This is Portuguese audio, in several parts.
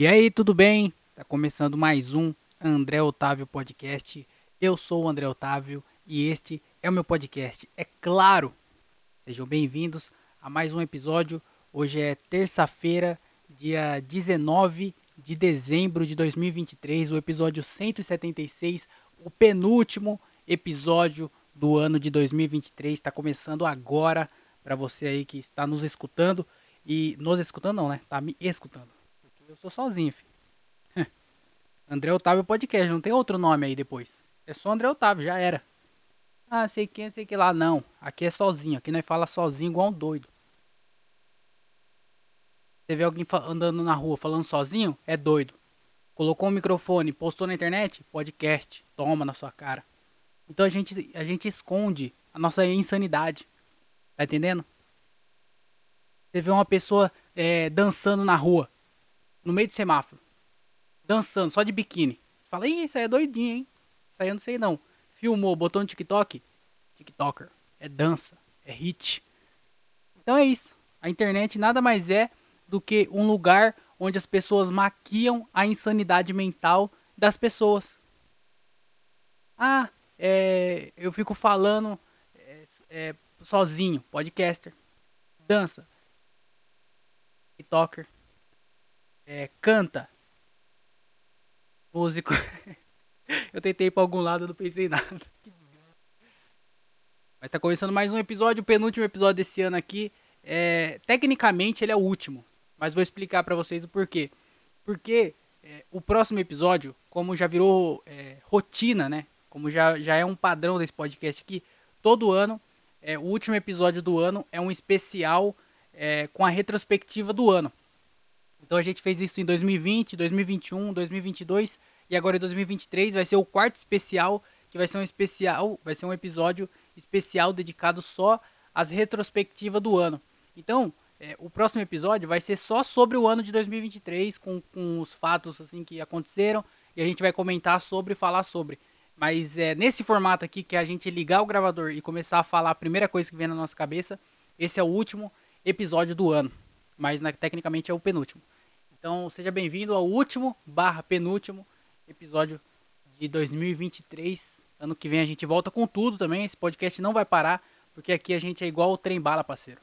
E aí, tudo bem? Tá começando mais um André Otávio Podcast. Eu sou o André Otávio e este é o meu podcast. É claro! Sejam bem-vindos a mais um episódio. Hoje é terça-feira, dia 19 de dezembro de 2023, o episódio 176, o penúltimo episódio do ano de 2023. Está começando agora para você aí que está nos escutando e nos escutando não, né? Tá me escutando. Eu sou sozinho, filho. André Otávio Podcast, não tem outro nome aí depois. É só André Otávio, já era. Ah, sei quem, sei que lá. Não, aqui é sozinho. Aqui nós fala sozinho igual um doido. Você vê alguém andando na rua falando sozinho, é doido. Colocou um microfone, postou na internet, podcast, toma na sua cara. Então a gente, a gente esconde a nossa insanidade. Tá entendendo? Você vê uma pessoa é, dançando na rua no meio do semáforo, dançando, só de biquíni. Fala, ih, isso aí é doidinho, hein? Isso aí eu não sei não. Filmou, botou no TikTok, TikToker. É dança, é hit. Então é isso. A internet nada mais é do que um lugar onde as pessoas maquiam a insanidade mental das pessoas. Ah, é, eu fico falando é, é, sozinho, podcaster, dança, TikToker é, canta, músico. eu tentei ir pra algum lado, não pensei nada. Mas tá começando mais um episódio, o penúltimo episódio desse ano aqui. É, tecnicamente ele é o último, mas vou explicar para vocês o porquê. Porque é, o próximo episódio, como já virou é, rotina, né? Como já, já é um padrão desse podcast aqui, todo ano, é, o último episódio do ano é um especial é, com a retrospectiva do ano. Então a gente fez isso em 2020, 2021, 2022 e agora em 2023 vai ser o quarto especial, que vai ser um especial, vai ser um episódio especial dedicado só às retrospectivas do ano. Então, é, o próximo episódio vai ser só sobre o ano de 2023, com, com os fatos assim que aconteceram, e a gente vai comentar sobre e falar sobre. Mas é nesse formato aqui que a gente ligar o gravador e começar a falar a primeira coisa que vem na nossa cabeça, esse é o último episódio do ano. Mas né, tecnicamente é o penúltimo. Então, seja bem-vindo ao último barra penúltimo episódio de 2023. Ano que vem a gente volta com tudo também. Esse podcast não vai parar, porque aqui a gente é igual o trem bala, parceiro.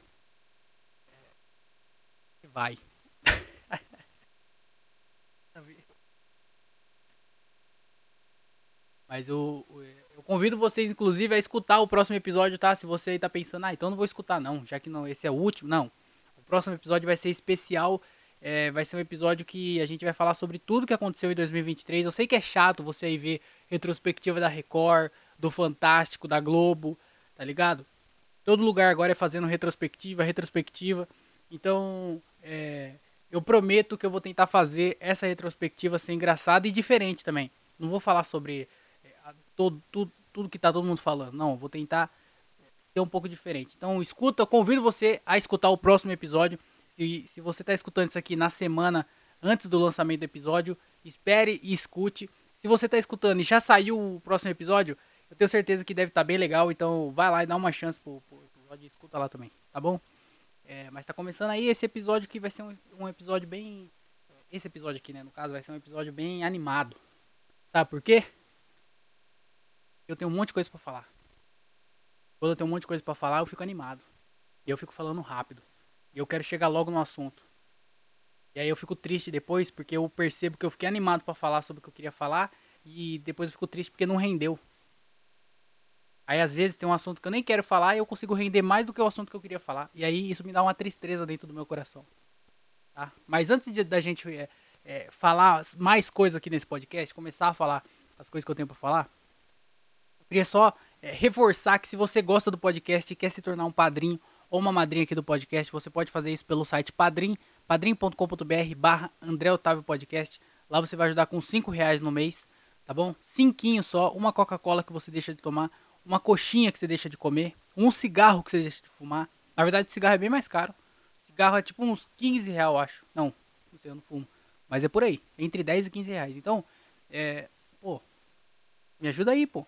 Vai. Mas eu, eu convido vocês, inclusive, a escutar o próximo episódio, tá? Se você aí tá pensando, ah, então não vou escutar, não, já que não, esse é o último. Não. O próximo episódio vai ser especial é, vai ser um episódio que a gente vai falar sobre tudo que aconteceu em 2023. Eu sei que é chato você aí ver retrospectiva da Record, do Fantástico, da Globo, tá ligado? Todo lugar agora é fazendo retrospectiva, retrospectiva. Então, é, eu prometo que eu vou tentar fazer essa retrospectiva ser engraçada e diferente também. Não vou falar sobre é, todo, tudo, tudo que tá todo mundo falando. Não, vou tentar ser um pouco diferente. Então, escuta, eu convido você a escutar o próximo episódio. Se, se você está escutando isso aqui na semana antes do lançamento do episódio, espere e escute. Se você está escutando e já saiu o próximo episódio, eu tenho certeza que deve estar tá bem legal. Então vai lá e dá uma chance pro, pro episódio e escuta lá também, tá bom? É, mas está começando aí esse episódio que vai ser um, um, episódio bem. Esse episódio aqui, né? No caso, vai ser um episódio bem animado. Sabe por quê? Eu tenho um monte de coisa para falar. Quando eu tenho um monte de coisa para falar, eu fico animado. E eu fico falando rápido. Eu quero chegar logo no assunto. E aí eu fico triste depois porque eu percebo que eu fiquei animado para falar sobre o que eu queria falar e depois eu fico triste porque não rendeu. Aí às vezes tem um assunto que eu nem quero falar e eu consigo render mais do que o assunto que eu queria falar. E aí isso me dá uma tristeza dentro do meu coração. Tá? Mas antes de, da gente é, é, falar mais coisas aqui nesse podcast, começar a falar as coisas que eu tenho para falar, eu queria só é, reforçar que se você gosta do podcast e quer se tornar um padrinho ou uma madrinha aqui do podcast, você pode fazer isso pelo site padrim, padrim.com.br barra André Otávio Podcast. Lá você vai ajudar com 5 reais no mês, tá bom? Cinquinho só, uma Coca-Cola que você deixa de tomar, uma coxinha que você deixa de comer, um cigarro que você deixa de fumar. Na verdade, o cigarro é bem mais caro. cigarro é tipo uns 15 reais, eu acho. Não, não sei, eu não fumo. Mas é por aí, entre 10 e 15 reais. Então, é, pô, me ajuda aí, pô.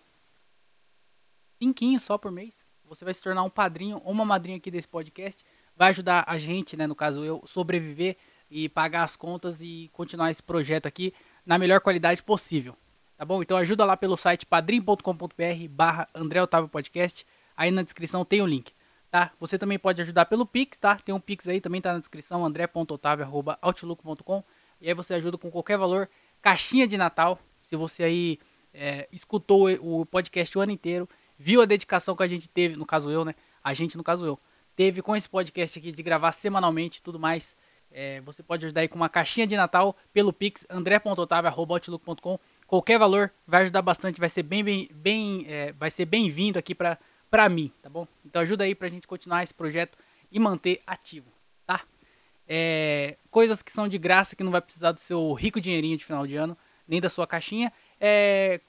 Cinquinho só por mês você vai se tornar um padrinho ou uma madrinha aqui desse podcast. Vai ajudar a gente, né, no caso eu, sobreviver e pagar as contas e continuar esse projeto aqui na melhor qualidade possível. Tá bom? Então ajuda lá pelo site padrim.com.br barra André Otávio Podcast. Aí na descrição tem o link, tá? Você também pode ajudar pelo Pix, tá? Tem um Pix aí, também tá na descrição, andré.otávio.outlook.com E aí você ajuda com qualquer valor. Caixinha de Natal, se você aí é, escutou o podcast o ano inteiro, viu a dedicação que a gente teve, no caso eu, né? A gente, no caso eu, teve com esse podcast aqui de gravar semanalmente e tudo mais. É, você pode ajudar aí com uma caixinha de Natal pelo Pix, andré.otávio.outlook.com. Qualquer valor vai ajudar bastante, vai ser bem, bem, bem é, vai ser bem-vindo aqui para pra mim, tá bom? Então ajuda aí pra gente continuar esse projeto e manter ativo, tá? É, coisas que são de graça, que não vai precisar do seu rico dinheirinho de final de ano, nem da sua caixinha. É,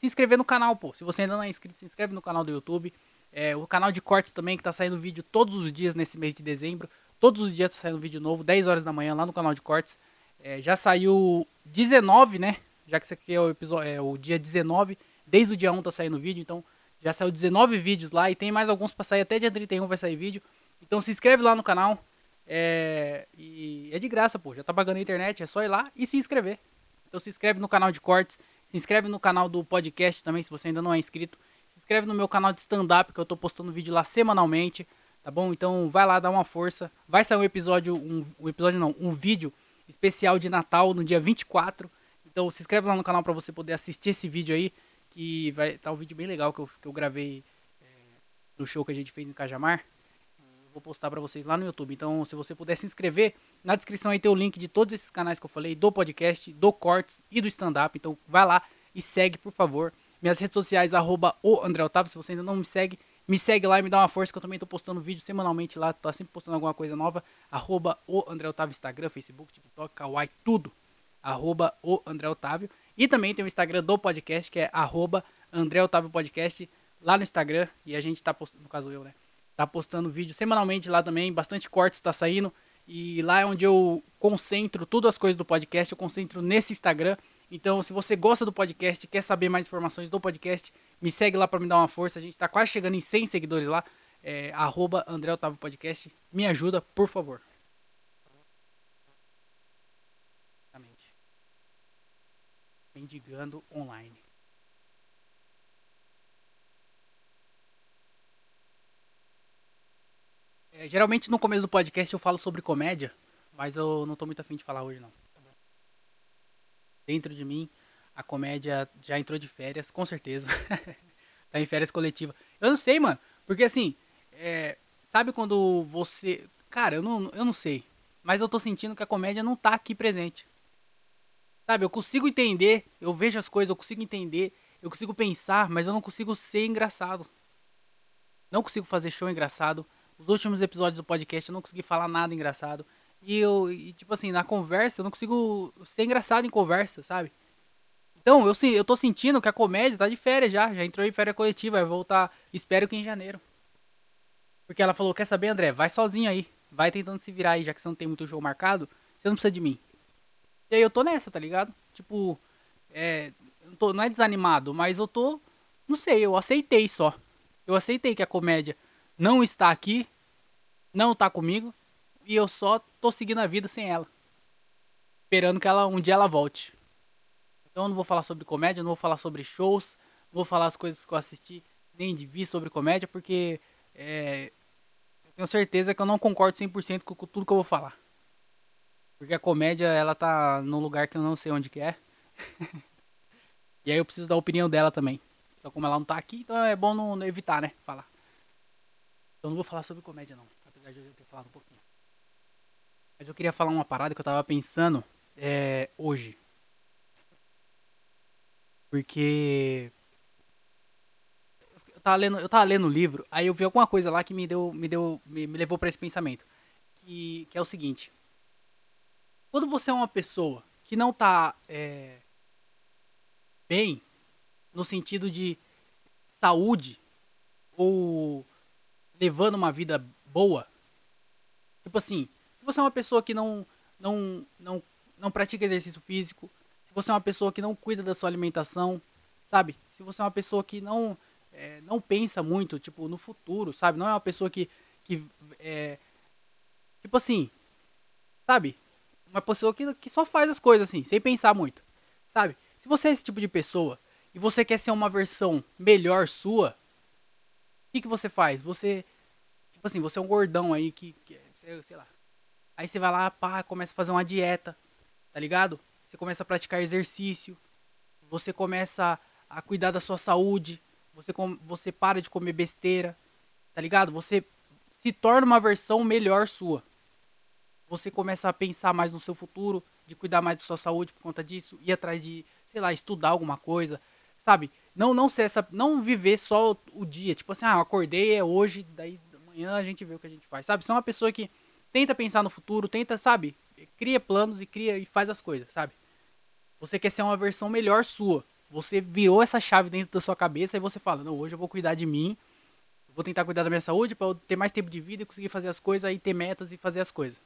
se inscrever no canal, pô. Se você ainda não é inscrito, se inscreve no canal do YouTube. É, o canal de cortes também, que tá saindo vídeo todos os dias nesse mês de dezembro. Todos os dias tá saindo vídeo novo, 10 horas da manhã, lá no canal de cortes. É, já saiu 19, né? Já que esse aqui é o, episódio, é o dia 19. Desde o dia 1 tá saindo vídeo, então já saiu 19 vídeos lá e tem mais alguns pra sair. Até dia 31 vai sair vídeo. Então se inscreve lá no canal. É, e é de graça, pô. Já tá pagando a internet, é só ir lá e se inscrever. Então se inscreve no canal de cortes. Se inscreve no canal do podcast também, se você ainda não é inscrito. Se inscreve no meu canal de stand-up, que eu tô postando vídeo lá semanalmente tá bom? Então vai lá dar uma força. Vai sair um episódio, um, um episódio não, um vídeo especial de Natal no dia 24. Então se inscreve lá no canal para você poder assistir esse vídeo aí, que vai tá um vídeo bem legal que eu, que eu gravei é, no show que a gente fez em Cajamar. Vou postar para vocês lá no YouTube. Então, se você puder se inscrever, na descrição aí tem o link de todos esses canais que eu falei, do podcast, do Cortes e do stand-up. Então, vai lá e segue, por favor. Minhas redes sociais, arroba o André Otávio. Se você ainda não me segue, me segue lá e me dá uma força que eu também tô postando vídeo semanalmente lá, tô sempre postando alguma coisa nova. Arroba o André Otávio Instagram, Facebook, TikTok, Kawaii, tudo. Arroba o André Otávio. E também tem o Instagram do podcast, que é arroba André Otávio Podcast, lá no Instagram. E a gente tá postando, no caso eu, né? Tá postando vídeo semanalmente lá também, bastante cortes tá saindo. E lá é onde eu concentro todas as coisas do podcast, eu concentro nesse Instagram. Então, se você gosta do podcast, quer saber mais informações do podcast, me segue lá para me dar uma força. A gente tá quase chegando em 100 seguidores lá. É, arroba André Otávio Podcast. Me ajuda, por favor. Mendigando online. É, geralmente no começo do podcast eu falo sobre comédia, mas eu não tô muito afim de falar hoje não dentro de mim, a comédia já entrou de férias, com certeza. tá em férias coletiva. Eu não sei, mano. Porque assim, é, sabe quando você. Cara, eu não, eu não sei. Mas eu tô sentindo que a comédia não tá aqui presente. Sabe, eu consigo entender, eu vejo as coisas, eu consigo entender, eu consigo pensar, mas eu não consigo ser engraçado. Não consigo fazer show engraçado. Os últimos episódios do podcast eu não consegui falar nada engraçado. E eu, e, tipo assim, na conversa, eu não consigo ser engraçado em conversa, sabe? Então, eu, eu tô sentindo que a comédia tá de férias já. Já entrou em férias coletiva, vai voltar, espero que em janeiro. Porque ela falou, quer saber, André? Vai sozinho aí. Vai tentando se virar aí, já que você não tem muito jogo marcado. Você não precisa de mim. E aí eu tô nessa, tá ligado? Tipo, é, tô, não é desanimado, mas eu tô, não sei, eu aceitei só. Eu aceitei que a comédia não está aqui, não tá comigo, e eu só tô seguindo a vida sem ela. Esperando que ela um dia ela volte. Então eu não vou falar sobre comédia, não vou falar sobre shows, não vou falar as coisas que eu assisti, nem de vi sobre comédia, porque é, eu tenho certeza que eu não concordo 100% com, com tudo que eu vou falar. Porque a comédia, ela tá num lugar que eu não sei onde que é. e aí eu preciso da opinião dela também. Só como ela não tá aqui, então é bom não, não evitar, né? Falar. Então não vou falar sobre comédia não. Apesar de eu ter falado um pouquinho. Mas eu queria falar uma parada que eu tava pensando é, hoje. Porque eu tava lendo, eu tava lendo o livro, aí eu vi alguma coisa lá que me deu, me deu, me, me levou para esse pensamento, que, que é o seguinte: quando você é uma pessoa que não tá é, bem no sentido de saúde ou levando uma vida boa, tipo assim, se você é uma pessoa que não, não, não, não pratica exercício físico, se você é uma pessoa que não cuida da sua alimentação, sabe? Se você é uma pessoa que não, é, não pensa muito, tipo, no futuro, sabe? Não é uma pessoa que, que é, tipo assim, sabe? uma pessoa que, que só faz as coisas assim, sem pensar muito. Sabe? Se você é esse tipo de pessoa e você quer ser uma versão melhor sua, o que, que você faz? Você. Tipo assim, você é um gordão aí que. que sei lá. Aí você vai lá, pá, começa a fazer uma dieta. Tá ligado? Você começa a praticar exercício. Você começa a cuidar da sua saúde. Você, você para de comer besteira. Tá ligado? Você se torna uma versão melhor sua. Você começa a pensar mais no seu futuro, de cuidar mais da sua saúde por conta disso, ir atrás de, sei lá, estudar alguma coisa, sabe? Não não ser essa, não viver só o dia, tipo assim, ah, eu acordei é hoje, daí amanhã a gente vê o que a gente faz, sabe? Você é uma pessoa que tenta pensar no futuro, tenta, sabe? Cria planos e cria e faz as coisas, sabe? Você quer ser uma versão melhor sua. Você virou essa chave dentro da sua cabeça e você fala: "Não, hoje eu vou cuidar de mim. Vou tentar cuidar da minha saúde para eu ter mais tempo de vida e conseguir fazer as coisas e ter metas e fazer as coisas".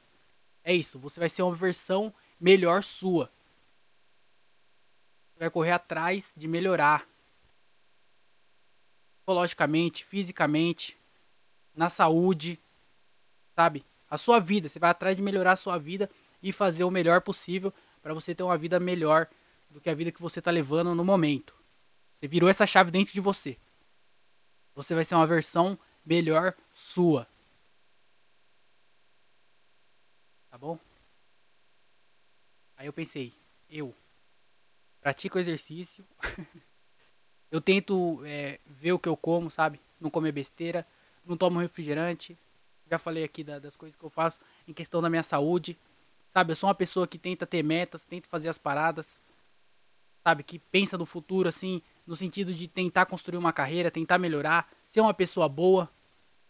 É isso, você vai ser uma versão melhor sua. Vai correr atrás de melhorar psicologicamente, fisicamente, na saúde, sabe? A sua vida, você vai atrás de melhorar a sua vida e fazer o melhor possível para você ter uma vida melhor do que a vida que você está levando no momento. Você virou essa chave dentro de você. Você vai ser uma versão melhor sua. Tá bom? Aí eu pensei, eu pratico exercício, eu tento é, ver o que eu como, sabe? Não comer besteira, não tomo refrigerante. Já falei aqui da, das coisas que eu faço em questão da minha saúde. Sabe, eu sou uma pessoa que tenta ter metas, tenta fazer as paradas. Sabe, que pensa no futuro, assim, no sentido de tentar construir uma carreira, tentar melhorar, ser uma pessoa boa.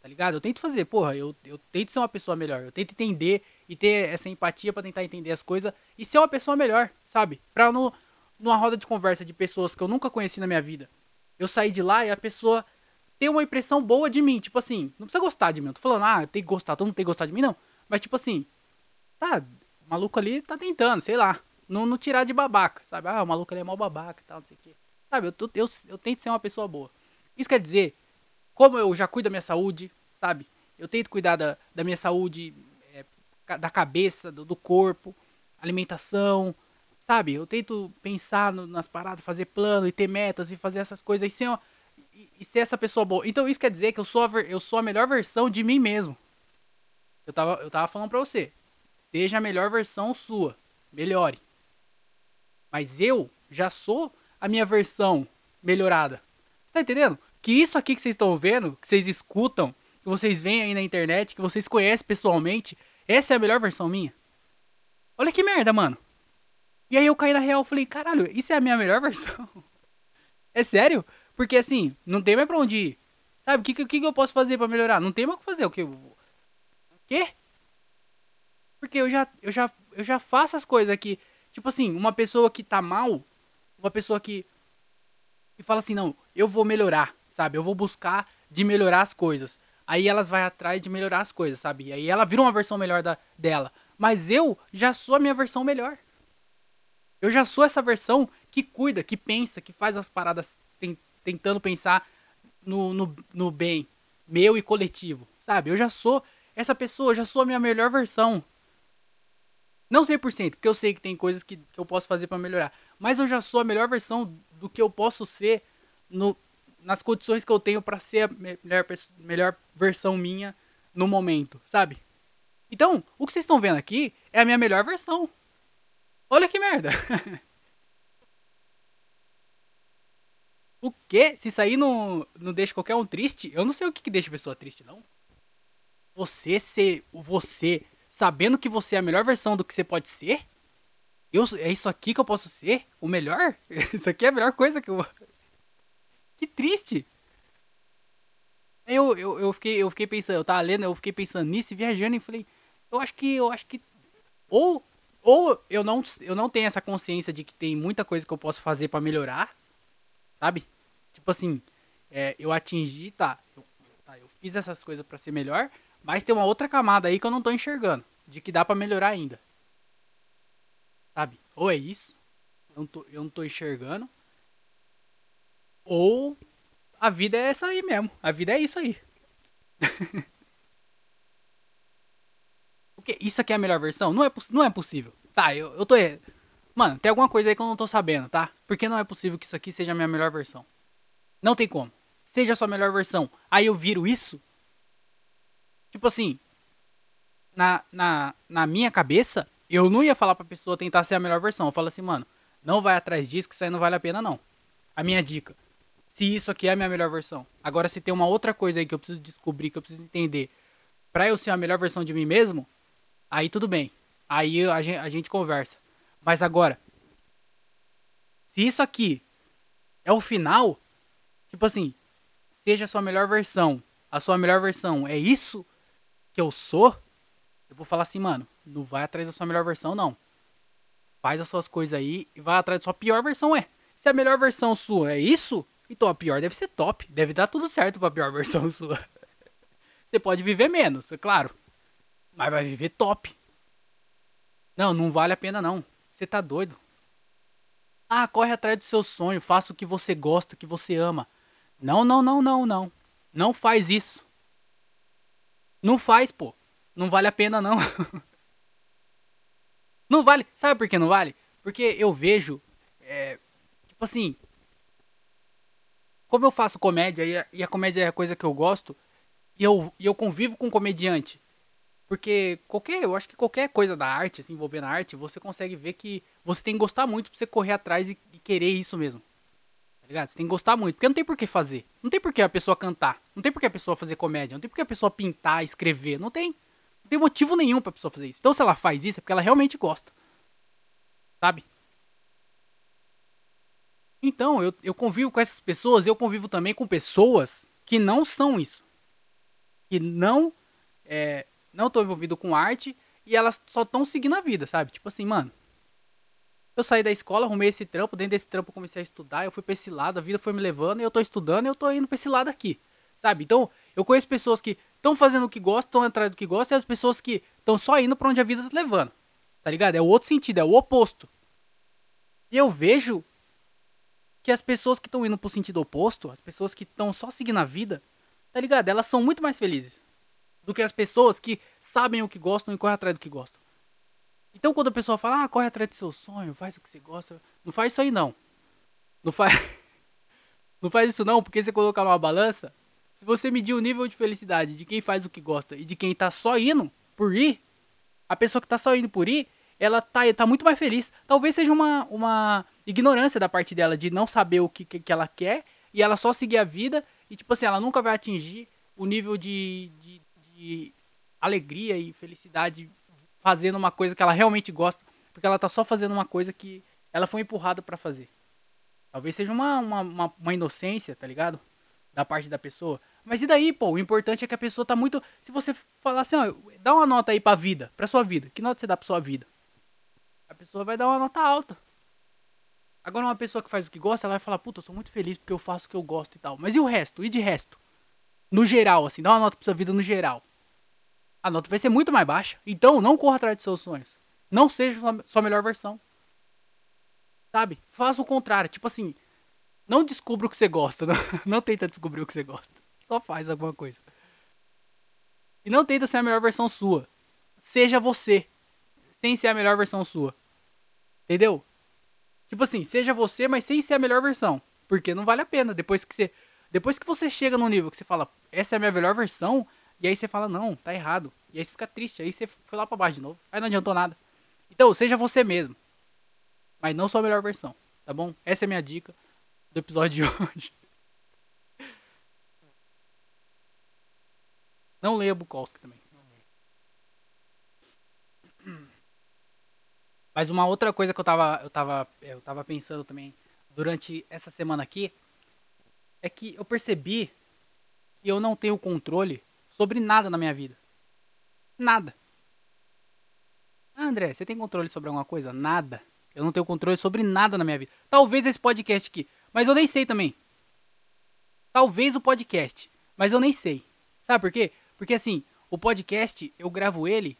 Tá ligado? Eu tento fazer, porra, eu, eu tento ser uma pessoa melhor. Eu tento entender e ter essa empatia para tentar entender as coisas e ser uma pessoa melhor, sabe? Pra no, numa roda de conversa de pessoas que eu nunca conheci na minha vida, eu sair de lá e a pessoa ter uma impressão boa de mim. Tipo assim, não precisa gostar de mim. Eu tô falando, ah, tem que gostar, todo mundo tem que gostar de mim, não. Mas tipo assim, tá, o maluco ali tá tentando, sei lá. Não, não tirar de babaca, sabe? Ah, o maluco ali é mal babaca e tal, não sei o quê. Sabe, eu, tô, eu, eu tento ser uma pessoa boa. Isso quer dizer, como eu já cuido da minha saúde, sabe? Eu tento cuidar da, da minha saúde, é, da cabeça, do, do, corpo, alimentação, sabe? Eu tento pensar no, nas paradas, fazer plano e ter metas e fazer essas coisas e ser, uma, e, e ser essa pessoa boa. Então isso quer dizer que eu sou, a, eu sou a melhor versão de mim mesmo. Eu tava, eu tava falando pra você. Seja a melhor versão sua. Melhore. Mas eu já sou a minha versão melhorada. Tá entendendo? Que isso aqui que vocês estão vendo, que vocês escutam, que vocês veem aí na internet, que vocês conhecem pessoalmente, essa é a melhor versão minha. Olha que merda, mano. E aí eu caí na real falei, caralho, isso é a minha melhor versão? é sério? Porque assim, não tem mais pra onde ir. Sabe, o que, que, que eu posso fazer para melhorar? Não tem mais o que fazer. O que? O quê? Porque eu já, eu, já, eu já faço as coisas aqui. Tipo assim, uma pessoa que tá mal, uma pessoa que, que fala assim, não, eu vou melhorar, sabe? Eu vou buscar de melhorar as coisas. Aí elas vai atrás de melhorar as coisas, sabe? E aí ela vira uma versão melhor da, dela. Mas eu já sou a minha versão melhor. Eu já sou essa versão que cuida, que pensa, que faz as paradas tentando pensar no, no, no bem meu e coletivo, sabe? Eu já sou essa pessoa, eu já sou a minha melhor versão. Não 100%, porque eu sei que tem coisas que, que eu posso fazer para melhorar. Mas eu já sou a melhor versão do que eu posso ser no, nas condições que eu tenho para ser a melhor, melhor versão minha no momento, sabe? Então, o que vocês estão vendo aqui é a minha melhor versão. Olha que merda. o que? Se isso aí não, não deixa qualquer um triste, eu não sei o que, que deixa a pessoa triste, não. Você ser você sabendo que você é a melhor versão do que você pode ser? Eu, é isso aqui que eu posso ser? O melhor? Isso aqui é a melhor coisa que eu. Que triste! Eu, eu, eu, fiquei, eu fiquei pensando, eu tava lendo, eu fiquei pensando nisso e viajando e falei, eu acho que, eu acho que. Ou, ou eu, não, eu não tenho essa consciência de que tem muita coisa que eu posso fazer para melhorar, sabe? Tipo assim, é, eu atingi, tá eu, tá, eu fiz essas coisas para ser melhor, mas tem uma outra camada aí que eu não tô enxergando. De que dá para melhorar ainda. Sabe? Ou é isso. Eu não, tô, eu não tô enxergando. Ou a vida é essa aí mesmo. A vida é isso aí. Porque isso aqui é a melhor versão? Não é, não é possível. Tá, eu, eu tô. Mano, tem alguma coisa aí que eu não tô sabendo, tá? Porque não é possível que isso aqui seja a minha melhor versão. Não tem como. Seja a sua melhor versão. Aí eu viro isso. Tipo assim. Na, na, na minha cabeça, eu não ia falar pra pessoa tentar ser a melhor versão. Eu falo assim, mano, não vai atrás disso, que isso aí não vale a pena, não. A minha dica. Se isso aqui é a minha melhor versão. Agora, se tem uma outra coisa aí que eu preciso descobrir, que eu preciso entender, pra eu ser a melhor versão de mim mesmo, aí tudo bem. Aí a gente, a gente conversa. Mas agora, se isso aqui é o final, tipo assim, seja a sua melhor versão, a sua melhor versão é isso que eu sou, eu vou falar assim, mano, não vai atrás da sua melhor versão, não. Faz as suas coisas aí e vai atrás da sua pior versão, é. Se a melhor versão sua é isso, então a pior deve ser top. Deve dar tudo certo pra pior versão sua. Você pode viver menos, é claro. Mas vai viver top. Não, não vale a pena não. Você tá doido. Ah, corre atrás do seu sonho, faça o que você gosta, o que você ama. Não, não, não, não, não. Não faz isso. Não faz, pô. Não vale a pena não. não vale. Sabe por que não vale? Porque eu vejo, é, tipo assim, como eu faço comédia e a, e a, comédia é a coisa que eu gosto, e eu, e eu convivo com um comediante porque qualquer, eu acho que qualquer coisa da arte, assim, envolvendo a arte, você consegue ver que você tem que gostar muito pra você correr atrás e, e querer isso mesmo. Tá ligado? Você tem que gostar muito, porque não tem por que fazer. Não tem por que a pessoa cantar. Não tem por que a pessoa fazer comédia. Não tem por que a pessoa pintar, escrever. Não tem. Não tem motivo nenhum pra pessoa fazer isso. Então se ela faz isso é porque ela realmente gosta. Sabe? Então, eu, eu convivo com essas pessoas, eu convivo também com pessoas que não são isso. Que não é, não tô envolvido com arte e elas só estão seguindo a vida, sabe? Tipo assim, mano. Eu saí da escola, arrumei esse trampo, dentro desse trampo eu comecei a estudar, eu fui pra esse lado, a vida foi me levando, e eu tô estudando e eu tô indo pra esse lado aqui, sabe? Então, eu conheço pessoas que estão fazendo o que gostam, estão atrás do que gostam, e as pessoas que estão só indo pra onde a vida tá levando, tá ligado? É o outro sentido, é o oposto. E eu vejo que as pessoas que estão indo pro sentido oposto, as pessoas que estão só seguindo a vida, tá ligado? Elas são muito mais felizes do que as pessoas que sabem o que gostam e correm atrás do que gostam. Então quando a pessoa fala, ah, corre atrás do seu sonho, faz o que você gosta, não faz isso aí não. Não faz. não faz isso não, porque você colocar numa balança, se você medir o nível de felicidade de quem faz o que gosta e de quem tá só indo por ir, a pessoa que tá só indo por ir, ela tá, tá muito mais feliz. Talvez seja uma, uma ignorância da parte dela de não saber o que, que, que ela quer e ela só seguir a vida e, tipo assim, ela nunca vai atingir o nível de, de de alegria e felicidade fazendo uma coisa que ela realmente gosta, porque ela tá só fazendo uma coisa que ela foi empurrada para fazer. Talvez seja uma, uma, uma, inocência, tá ligado? Da parte da pessoa. Mas e daí, pô? O importante é que a pessoa tá muito. Se você falar assim, ó, dá uma nota aí pra vida, pra sua vida. Que nota você dá pra sua vida? A pessoa vai dar uma nota alta. Agora, uma pessoa que faz o que gosta, ela vai falar, puta, eu sou muito feliz porque eu faço o que eu gosto e tal. Mas e o resto? E de resto? No geral, assim, dá uma nota pra sua vida no geral. A nota vai ser muito mais baixa. Então, não corra atrás de seus sonhos. Não seja sua melhor versão. Sabe? Faça o contrário. Tipo assim, não descubra o que você gosta. Não, não tenta descobrir o que você gosta. Só faz alguma coisa. E não tenta ser a melhor versão sua. Seja você. Sem ser a melhor versão sua. Entendeu? Tipo assim, seja você, mas sem ser a melhor versão. Porque não vale a pena. Depois que você depois que você chega num nível que você fala, essa é a minha melhor versão, e aí você fala, não, tá errado. E aí você fica triste, aí você foi lá pra baixo de novo. Aí não adiantou nada. Então, seja você mesmo. Mas não sua melhor versão, tá bom? Essa é a minha dica do episódio de hoje. Não leia Bukowski também. Mas uma outra coisa que eu tava, eu tava, eu tava pensando também durante essa semana aqui é que eu percebi que eu não tenho controle sobre nada na minha vida. Nada. Ah, André, você tem controle sobre alguma coisa? Nada. Eu não tenho controle sobre nada na minha vida. Talvez esse podcast aqui, mas eu nem sei também. Talvez o podcast, mas eu nem sei. Sabe por quê? Porque assim, o podcast eu gravo ele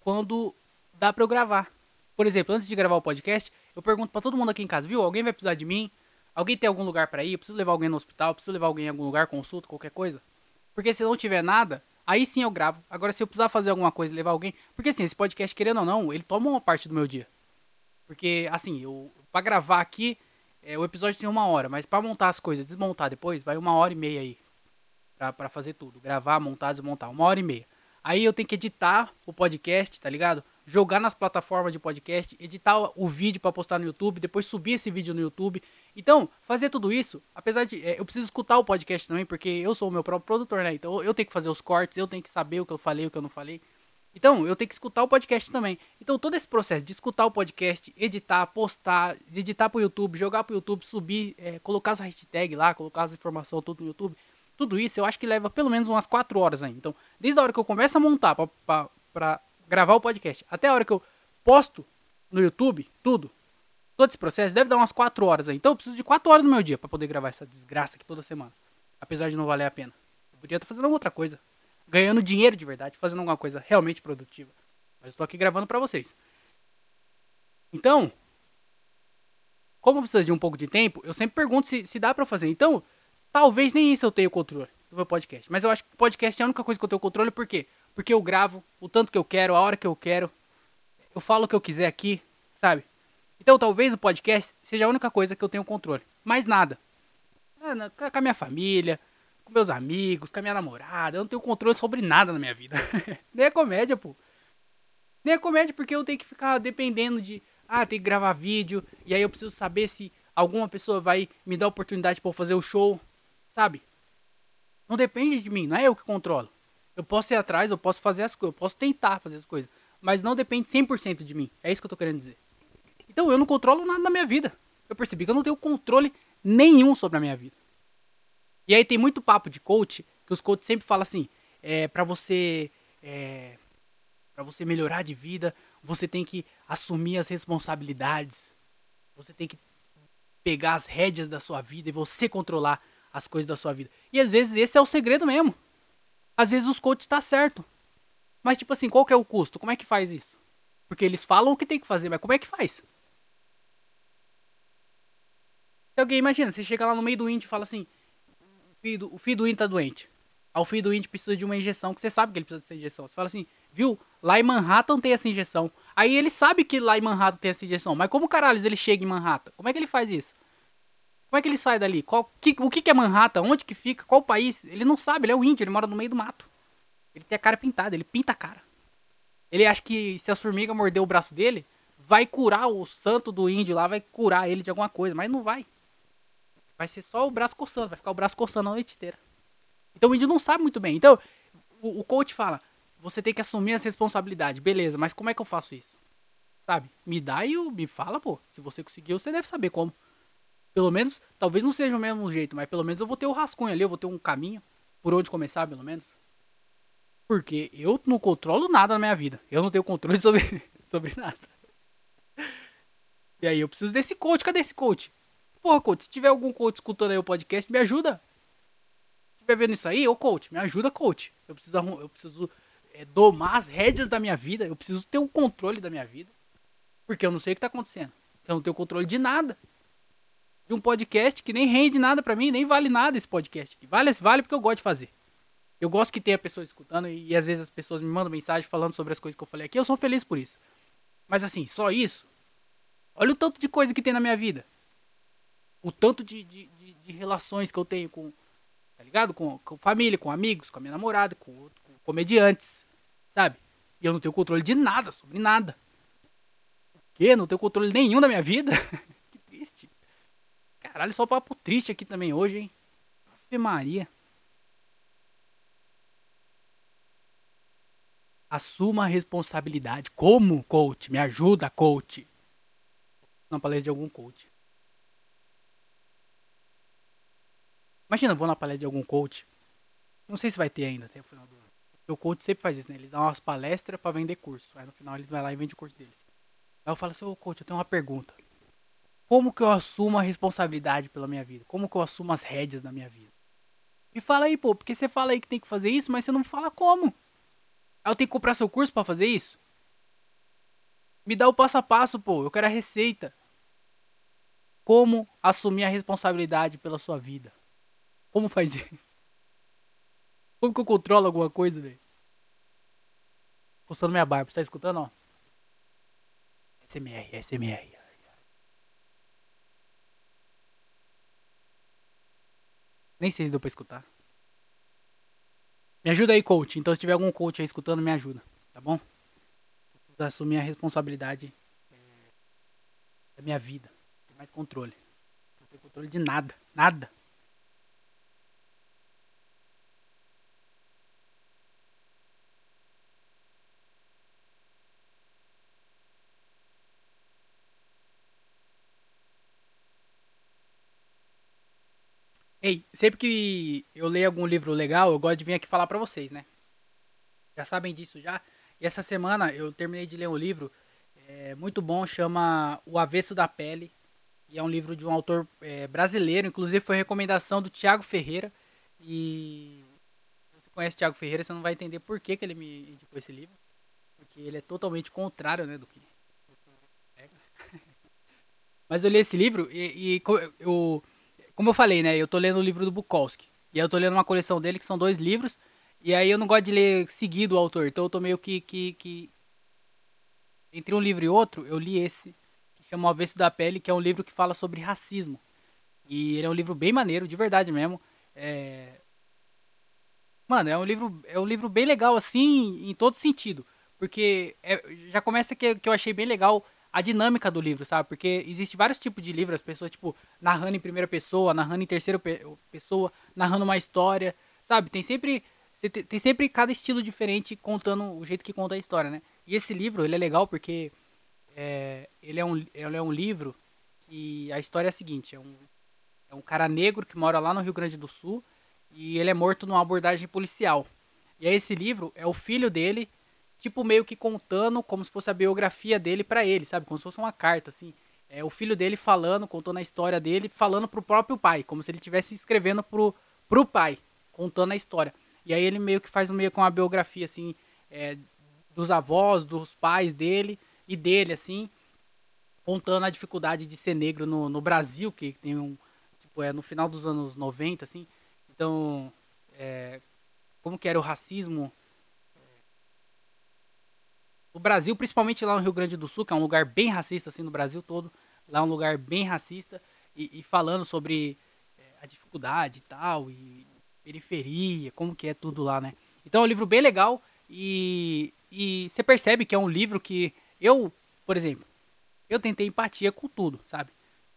quando dá para eu gravar. Por exemplo, antes de gravar o podcast, eu pergunto para todo mundo aqui em casa, viu? Alguém vai precisar de mim? Alguém tem algum lugar para ir? Eu preciso levar alguém no hospital? Eu preciso levar alguém em algum lugar, consulta, qualquer coisa? Porque se não tiver nada, Aí sim eu gravo. Agora, se eu precisar fazer alguma coisa, levar alguém. Porque assim, esse podcast, querendo ou não, ele toma uma parte do meu dia. Porque, assim, eu, pra gravar aqui, é, o episódio tem uma hora, mas pra montar as coisas, desmontar depois, vai uma hora e meia aí. Pra, pra fazer tudo. Gravar, montar, desmontar. Uma hora e meia. Aí eu tenho que editar o podcast, tá ligado? Jogar nas plataformas de podcast, editar o vídeo para postar no YouTube, depois subir esse vídeo no YouTube. Então, fazer tudo isso, apesar de. É, eu preciso escutar o podcast também, porque eu sou o meu próprio produtor, né? Então eu tenho que fazer os cortes, eu tenho que saber o que eu falei, o que eu não falei. Então, eu tenho que escutar o podcast também. Então, todo esse processo de escutar o podcast, editar, postar, editar pro YouTube, jogar pro YouTube, subir, é, colocar as hashtags lá, colocar as informações tudo no YouTube, tudo isso eu acho que leva pelo menos umas 4 horas aí. Então, desde a hora que eu começo a montar pra, pra, pra gravar o podcast até a hora que eu posto no YouTube, tudo, todo esse processo deve dar umas 4 horas aí. Então, eu preciso de 4 horas no meu dia para poder gravar essa desgraça aqui toda semana. Apesar de não valer a pena. Eu podia estar fazendo outra coisa ganhando dinheiro de verdade, fazendo alguma coisa realmente produtiva. Mas eu tô aqui gravando para vocês. Então, como precisa de um pouco de tempo, eu sempre pergunto se, se dá para fazer. Então, talvez nem isso eu tenha controle do meu podcast. Mas eu acho que podcast é a única coisa que eu tenho controle, por quê? Porque eu gravo o tanto que eu quero, a hora que eu quero. Eu falo o que eu quiser aqui, sabe? Então talvez o podcast seja a única coisa que eu tenho controle. Mais nada. Com a minha família, com meus amigos, com a minha namorada. Eu não tenho controle sobre nada na minha vida. Nem é comédia, pô. Nem é comédia porque eu tenho que ficar dependendo de. Ah, tem que gravar vídeo. E aí eu preciso saber se alguma pessoa vai me dar oportunidade para fazer o show. Sabe? Não depende de mim, não é eu que controlo. Eu posso ir atrás, eu posso fazer as coisas, eu posso tentar fazer as coisas. Mas não depende 100% de mim. É isso que eu tô querendo dizer. Então eu não controlo nada na minha vida. Eu percebi que eu não tenho controle nenhum sobre a minha vida. E aí tem muito papo de coach, que os coaches sempre falam assim, é, para você é, para você melhorar de vida, você tem que assumir as responsabilidades. Você tem que pegar as rédeas da sua vida e você controlar as coisas da sua vida. E às vezes esse é o segredo mesmo. Às vezes os coaches tá certo. Mas tipo assim, qual que é o custo? Como é que faz isso? Porque eles falam o que tem que fazer, mas como é que faz? Então, alguém imagina, você chega lá no meio do índio e fala assim: o filho do índio tá doente. O filho do índio precisa de uma injeção, que você sabe que ele precisa dessa injeção. Você fala assim, viu? Lá em Manhattan tem essa injeção. Aí ele sabe que lá em Manhattan tem essa injeção. Mas como caralho ele chega em Manhattan? Como é que ele faz isso? Como é que ele sai dali? Qual, que, o que, que é Manhattan? Onde que fica? Qual país? Ele não sabe, ele é o índio, ele mora no meio do mato. Ele tem a cara pintada, ele pinta a cara. Ele acha que se as formigas morder o braço dele, vai curar o santo do índio lá, vai curar ele de alguma coisa, mas não vai. Vai ser só o braço coçando, vai ficar o braço coçando a noite inteira. Então o índio não sabe muito bem. Então, o, o coach fala: você tem que assumir as responsabilidades. Beleza, mas como é que eu faço isso? Sabe? Me dá e me fala, pô. Se você conseguiu, você deve saber como. Pelo menos, talvez não seja o mesmo jeito, mas pelo menos eu vou ter o rascunho ali, eu vou ter um caminho por onde começar, pelo menos. Porque eu não controlo nada na minha vida. Eu não tenho controle sobre, sobre nada. E aí eu preciso desse coach. Cadê esse coach? Porra, coach, se tiver algum coach escutando aí o podcast, me ajuda. Se tiver vendo isso aí, ô coach, me ajuda, coach. Eu preciso, eu preciso é, domar as rédeas da minha vida. Eu preciso ter um controle da minha vida. Porque eu não sei o que tá acontecendo. Eu não tenho controle de nada. De um podcast que nem rende nada para mim, nem vale nada esse podcast aqui. Vale, vale porque eu gosto de fazer. Eu gosto que tenha pessoas escutando e, e às vezes as pessoas me mandam mensagem falando sobre as coisas que eu falei aqui. Eu sou feliz por isso. Mas assim, só isso. Olha o tanto de coisa que tem na minha vida o tanto de, de, de, de, relações que eu tenho com, tá ligado? Com, com família, com amigos, com a minha namorada, com, com comediantes, sabe? E eu não tenho controle de nada, sobre nada. O quê? Não tenho controle nenhum da minha vida? Caralho, só papo triste aqui também hoje, hein? Ave Maria. Assuma a responsabilidade. Como, coach? Me ajuda, coach. Na palestra de algum coach. Imagina, eu vou na palestra de algum coach. Não sei se vai ter ainda até o final do ano. O coach sempre faz isso, né? Eles dão umas palestras para vender curso. Aí no final eles vão lá e vendem o curso deles. Aí eu falo assim, ô coach, eu tenho uma pergunta. Como que eu assumo a responsabilidade pela minha vida? Como que eu assumo as rédeas da minha vida? Me fala aí, pô, porque você fala aí que tem que fazer isso, mas você não fala como. Aí eu tenho que comprar seu curso para fazer isso? Me dá o passo a passo, pô. Eu quero a receita. Como assumir a responsabilidade pela sua vida? Como faz isso? Como que eu controlo alguma coisa, velho? Coçando minha barba, você tá escutando, ó? SMR, SMR. Nem sei se deu pra escutar. Me ajuda aí, coach. Então, se tiver algum coach aí escutando, me ajuda. Tá bom? Preciso assumir a responsabilidade é, da minha vida. Ter mais controle. Não tenho controle de nada. Nada. Ei, sempre que eu leio algum livro legal, eu gosto de vir aqui falar pra vocês, né? Já sabem disso já. E essa semana eu terminei de ler um livro é, muito bom, chama O Avesso da Pele. E é um livro de um autor é, brasileiro, inclusive foi recomendação do Tiago Ferreira. E se você conhece Tiago Ferreira, você não vai entender por que, que ele me indicou esse livro. Porque ele é totalmente contrário, né, do que Mas eu li esse livro e, e eu como eu falei, né? Eu tô lendo o livro do Bukowski. E eu tô lendo uma coleção dele que são dois livros. E aí eu não gosto de ler seguido o autor. Então eu tô meio que. que, que... Entre um livro e outro, eu li esse, que chama O Avesso da Pele, que é um livro que fala sobre racismo. E ele é um livro bem maneiro, de verdade mesmo. É... Mano, é um livro, é um livro bem legal, assim, em todo sentido. Porque é, já começa que, que eu achei bem legal a dinâmica do livro, sabe? Porque existe vários tipos de livros, as pessoas, tipo, narrando em primeira pessoa, narrando em terceira pessoa, narrando uma história, sabe? Tem sempre. Tem sempre cada estilo diferente contando o jeito que conta a história, né? E esse livro, ele é legal porque é, ele, é um, ele é um livro que a história é a seguinte, é um, é um cara negro que mora lá no Rio Grande do Sul e ele é morto numa abordagem policial. E aí esse livro é o filho dele tipo, meio que contando como se fosse a biografia dele para ele, sabe? Como se fosse uma carta, assim. É o filho dele falando, contando a história dele, falando pro próprio pai, como se ele estivesse escrevendo pro, pro pai, contando a história. E aí ele meio que faz meio com uma biografia, assim, é, dos avós, dos pais dele e dele, assim, contando a dificuldade de ser negro no, no Brasil, que tem um, tipo, é no final dos anos 90, assim. Então, é, como que era o racismo o Brasil, principalmente lá no Rio Grande do Sul, que é um lugar bem racista, assim, no Brasil todo. Lá é um lugar bem racista. E, e falando sobre é, a dificuldade e tal, e periferia, como que é tudo lá, né? Então é um livro bem legal e, e você percebe que é um livro que eu, por exemplo, eu tentei empatia com tudo, sabe?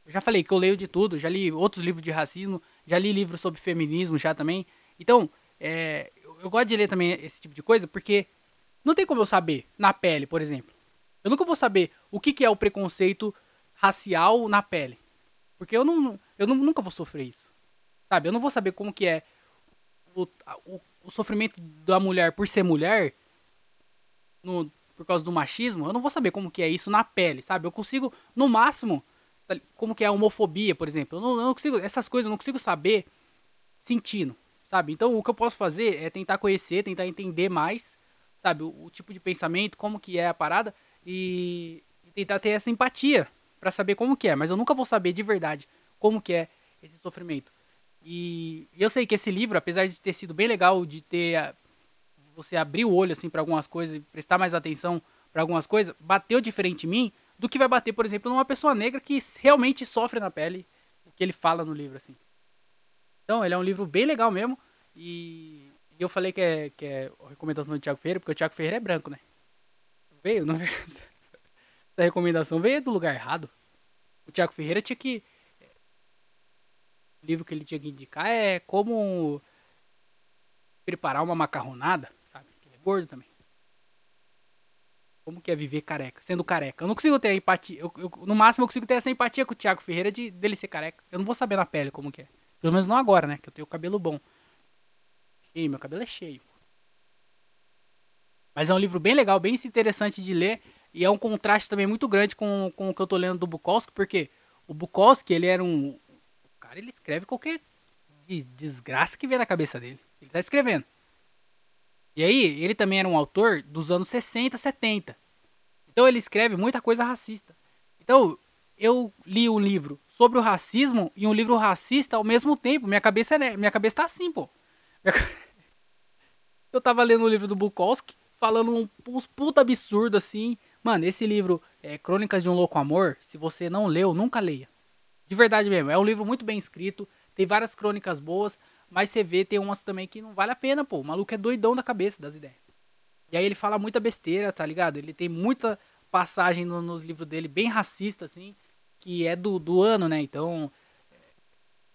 Eu já falei que eu leio de tudo, já li outros livros de racismo, já li livros sobre feminismo já também. Então, é, eu, eu gosto de ler também esse tipo de coisa porque não tem como eu saber na pele, por exemplo. Eu nunca vou saber o que, que é o preconceito racial na pele. Porque eu, não, eu não, nunca vou sofrer isso. Sabe? Eu não vou saber como que é o, o, o sofrimento da mulher por ser mulher, no, por causa do machismo. Eu não vou saber como que é isso na pele, sabe? Eu consigo, no máximo, tá como que é a homofobia, por exemplo. Eu não, eu não consigo, essas coisas eu não consigo saber sentindo, sabe? Então o que eu posso fazer é tentar conhecer, tentar entender mais sabe, o, o, tipo de pensamento, como que é a parada e, e tentar ter essa empatia para saber como que é, mas eu nunca vou saber de verdade como que é esse sofrimento. E, eu sei que esse livro, apesar de ter sido bem legal de ter você abrir o olho assim para algumas coisas prestar mais atenção para algumas coisas, bateu diferente em mim do que vai bater, por exemplo, numa pessoa negra que realmente sofre na pele o que ele fala no livro assim. Então, ele é um livro bem legal mesmo e e eu falei que é, que é recomendação do Thiago Ferreira, porque o Thiago Ferreira é branco, né? Veio, não veio? Essa recomendação veio do lugar errado. O Thiago Ferreira tinha que. O livro que ele tinha que indicar é como preparar uma macarronada, sabe? Ele é gordo também. Como que é viver careca, sendo careca. Eu não consigo ter empatia. Eu, eu, no máximo eu consigo ter essa empatia com o Thiago Ferreira de dele ser careca. Eu não vou saber na pele como que é. Pelo menos não agora, né? Que eu tenho cabelo bom cheio, meu cabelo é cheio. Mas é um livro bem legal, bem interessante de ler. E é um contraste também muito grande com, com o que eu tô lendo do Bukowski, porque o Bukowski, ele era um. O cara, ele escreve qualquer de desgraça que vem na cabeça dele. Ele tá escrevendo. E aí, ele também era um autor dos anos 60, 70. Então ele escreve muita coisa racista. Então, eu li um livro sobre o racismo e um livro racista ao mesmo tempo. Minha cabeça, é, minha cabeça tá assim, pô. Eu tava lendo o livro do Bukowski, falando uns puta absurdo assim. Mano, esse livro, é, Crônicas de um Louco Amor, se você não leu, nunca leia. De verdade mesmo, é um livro muito bem escrito, tem várias crônicas boas, mas você vê, tem umas também que não vale a pena, pô. O maluco é doidão da cabeça das ideias. E aí ele fala muita besteira, tá ligado? Ele tem muita passagem no, nos livros dele bem racista, assim, que é do, do ano, né? Então,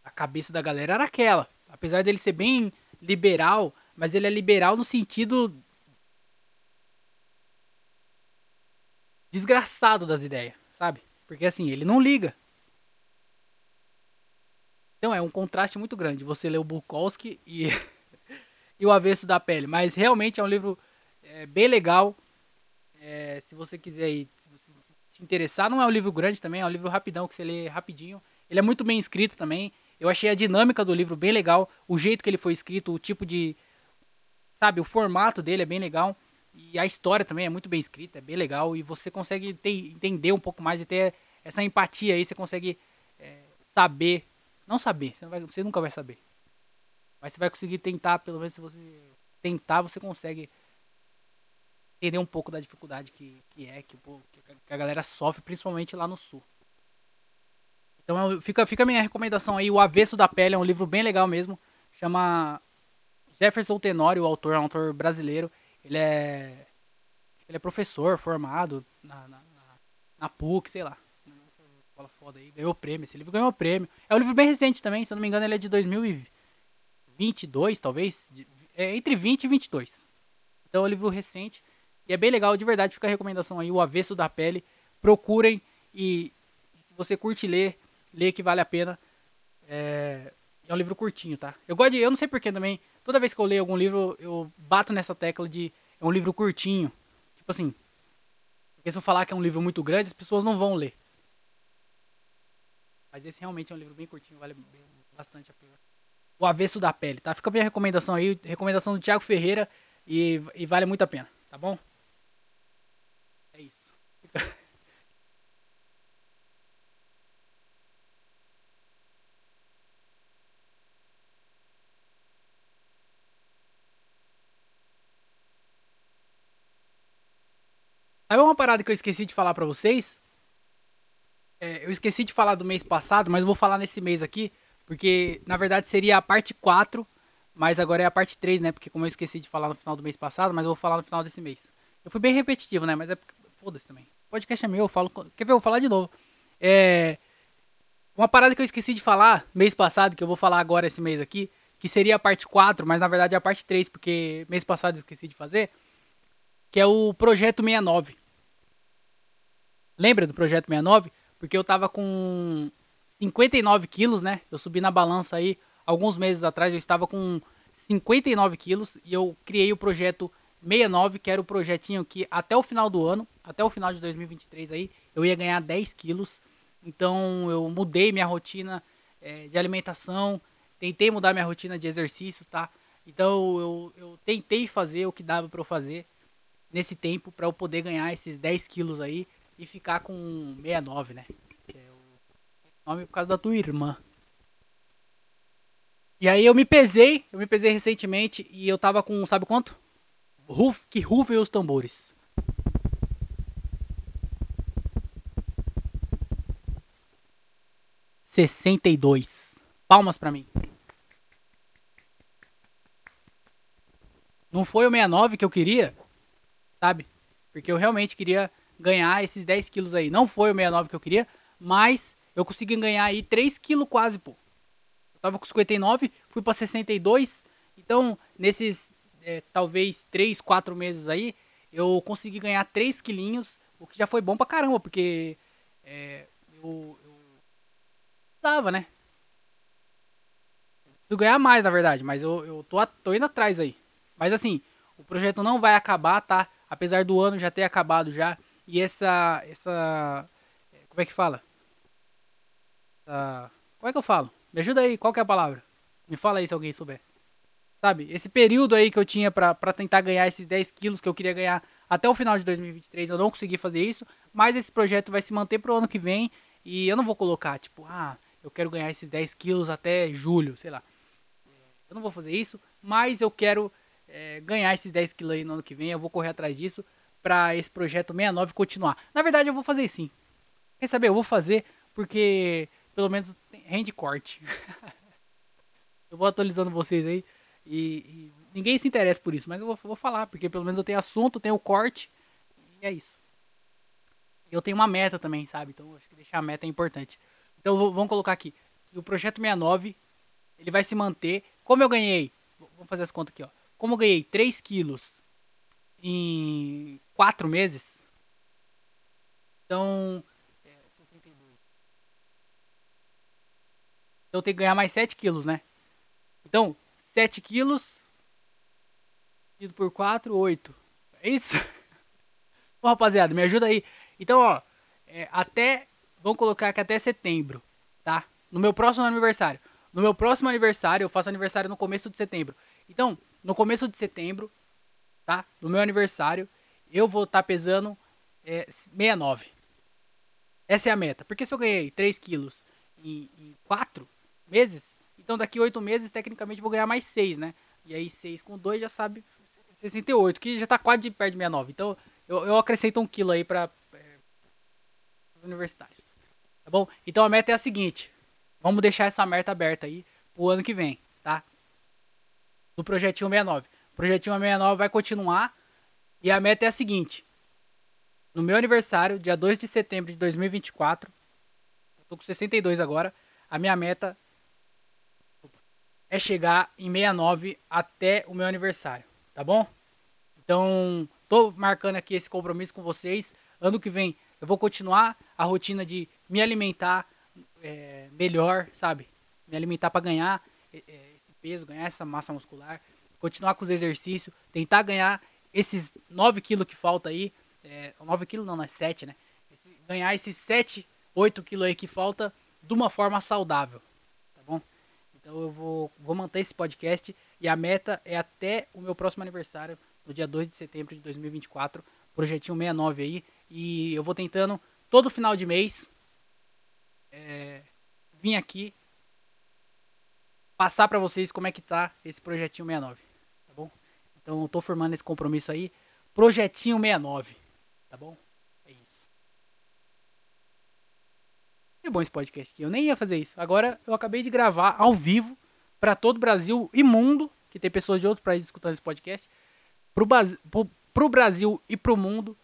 a cabeça da galera era aquela. Apesar dele ser bem liberal, mas ele é liberal no sentido desgraçado das ideias, sabe? Porque assim, ele não liga. Então é um contraste muito grande você ler o Bukowski e, e o Avesso da Pele. Mas realmente é um livro é, bem legal. É, se você quiser ir, se você interessar, não é um livro grande também, é um livro rapidão que você lê rapidinho. Ele é muito bem escrito também. Eu achei a dinâmica do livro bem legal, o jeito que ele foi escrito, o tipo de. Sabe, o formato dele é bem legal. E a história também é muito bem escrita, é bem legal. E você consegue ter, entender um pouco mais e ter essa empatia aí. Você consegue é, saber. Não saber, você, não vai, você nunca vai saber. Mas você vai conseguir tentar, pelo menos se você tentar, você consegue entender um pouco da dificuldade que, que é, que, que a galera sofre, principalmente lá no sul. Então fica, fica a minha recomendação aí. O Avesso da Pele é um livro bem legal mesmo. Chama Jefferson Tenório, o autor, é um autor brasileiro. Ele é. Ele é professor formado na, na, na PUC, sei lá. Fala foda aí. Ganhou prêmio. Esse livro ganhou prêmio. É um livro bem recente também, se eu não me engano, ele é de 2022, talvez. É entre 20 e 22. Então é um livro recente. E é bem legal, de verdade. Fica a recomendação aí. O Avesso da Pele. Procurem. E se você curte ler, lê que vale a pena. É, é um livro curtinho, tá? Eu gosto de, eu não sei porquê também, toda vez que eu leio algum livro, eu bato nessa tecla de é um livro curtinho. Tipo assim, porque se eu falar que é um livro muito grande, as pessoas não vão ler. Mas esse realmente é um livro bem curtinho, vale bastante a pena. O Avesso da Pele, tá? Fica a minha recomendação aí, recomendação do Thiago Ferreira e, e vale muito a pena, tá bom? É isso. Sabe uma parada que eu esqueci de falar pra vocês? É, eu esqueci de falar do mês passado, mas vou falar nesse mês aqui, porque na verdade seria a parte 4, mas agora é a parte 3, né? Porque como eu esqueci de falar no final do mês passado, mas eu vou falar no final desse mês. Eu fui bem repetitivo, né? Mas é foda-se também. O podcast é meu, eu falo. Quer ver? Eu vou falar de novo. É. Uma parada que eu esqueci de falar mês passado, que eu vou falar agora esse mês aqui, que seria a parte 4, mas na verdade é a parte 3, porque mês passado eu esqueci de fazer que é o Projeto 69. Lembra do Projeto 69? Porque eu tava com 59 quilos, né? Eu subi na balança aí alguns meses atrás, eu estava com 59 quilos e eu criei o Projeto 69, que era o projetinho que até o final do ano, até o final de 2023 aí, eu ia ganhar 10 quilos. Então eu mudei minha rotina é, de alimentação, tentei mudar minha rotina de exercícios, tá? Então eu, eu tentei fazer o que dava para eu fazer nesse tempo para eu poder ganhar esses 10 quilos aí e ficar com 69, né? Que é o nome por causa da tua irmã. E aí eu me pesei, eu me pesei recentemente e eu tava com, sabe quanto? Ruf, que rufem os tambores. Sessenta e dois. Palmas pra mim. Não foi o 69 que eu queria? Sabe? Porque eu realmente queria ganhar esses 10 quilos aí. Não foi o 69 que eu queria, mas eu consegui ganhar aí 3 quilos quase, pô. Eu tava com 59, fui pra 62. Então, nesses é, talvez 3, 4 meses aí, eu consegui ganhar 3 quilinhos, o que já foi bom pra caramba, porque é, eu, eu tava, né? Preciso ganhar mais, na verdade, mas eu, eu tô, tô indo atrás aí. Mas assim, o projeto não vai acabar, tá? Apesar do ano já ter acabado já, e essa, essa, como é que fala? Como é que eu falo? Me ajuda aí, qual que é a palavra? Me fala aí se alguém souber. Sabe, esse período aí que eu tinha pra tentar ganhar esses 10 quilos que eu queria ganhar até o final de 2023, eu não consegui fazer isso, mas esse projeto vai se manter pro ano que vem, e eu não vou colocar, tipo, ah, eu quero ganhar esses 10 quilos até julho, sei lá. Eu não vou fazer isso, mas eu quero é, ganhar esses 10 quilos aí no ano que vem. Eu vou correr atrás disso para esse projeto 69 continuar. Na verdade, eu vou fazer sim. Quer saber? Eu vou fazer porque pelo menos rende corte. eu vou atualizando vocês aí e, e, ninguém se interessa por isso, mas eu vou, vou falar porque pelo menos eu tenho assunto, tenho corte e é isso. Eu tenho uma meta também, sabe? Então acho que deixar a meta é importante. Então vamos colocar aqui o projeto 69 ele vai se manter. Como eu ganhei, vamos fazer as contas aqui, ó. Como eu ganhei 3 quilos em 4 meses, então. É, 62. Então tenho que ganhar mais 7 quilos, né? Então, 7 quilos dividido por 4, 8. É isso? Ô, rapaziada, me ajuda aí. Então, ó, é, até. Vamos colocar que até setembro, tá? No meu próximo aniversário. No meu próximo aniversário, eu faço aniversário no começo de setembro. Então, no começo de setembro, tá? No meu aniversário, eu vou estar tá pesando é, 69. Essa é a meta. Porque se eu ganhei 3 quilos em, em 4 meses, então daqui 8 meses, tecnicamente, vou ganhar mais 6, né? E aí 6 com 2 já sabe 68, que já tá quase de perto de 69. Então eu, eu acrescento um quilo aí para é, os universitários. Tá bom? Então a meta é a seguinte. Vamos deixar essa meta aberta aí pro ano que vem? Do projetinho 69. O projetinho 69 vai continuar e a meta é a seguinte. No meu aniversário, dia 2 de setembro de 2024, eu tô com 62 agora, a minha meta é chegar em 69 até o meu aniversário, tá bom? Então, tô marcando aqui esse compromisso com vocês. Ano que vem eu vou continuar a rotina de me alimentar é, melhor, sabe? Me alimentar para ganhar é, esse peso, ganhar essa massa muscular, continuar com os exercícios, tentar ganhar esses 9 quilos que falta aí. É, 9 quilos não, não é 7, né? Esse, ganhar esses 7, 8 quilos aí que falta de uma forma saudável, tá bom? Então eu vou, vou manter esse podcast e a meta é até o meu próximo aniversário, no dia 2 de setembro de 2024, projetinho 69 aí. E eu vou tentando todo final de mês é, vir aqui passar para vocês como é que tá esse projetinho 69, tá bom? Então eu tô formando esse compromisso aí, projetinho 69, tá bom? É bom esse podcast aqui. Eu nem ia fazer isso. Agora eu acabei de gravar ao vivo para todo o Brasil e mundo, que tem pessoas de outros países escutando esse podcast. Pro, pro, pro Brasil e pro mundo,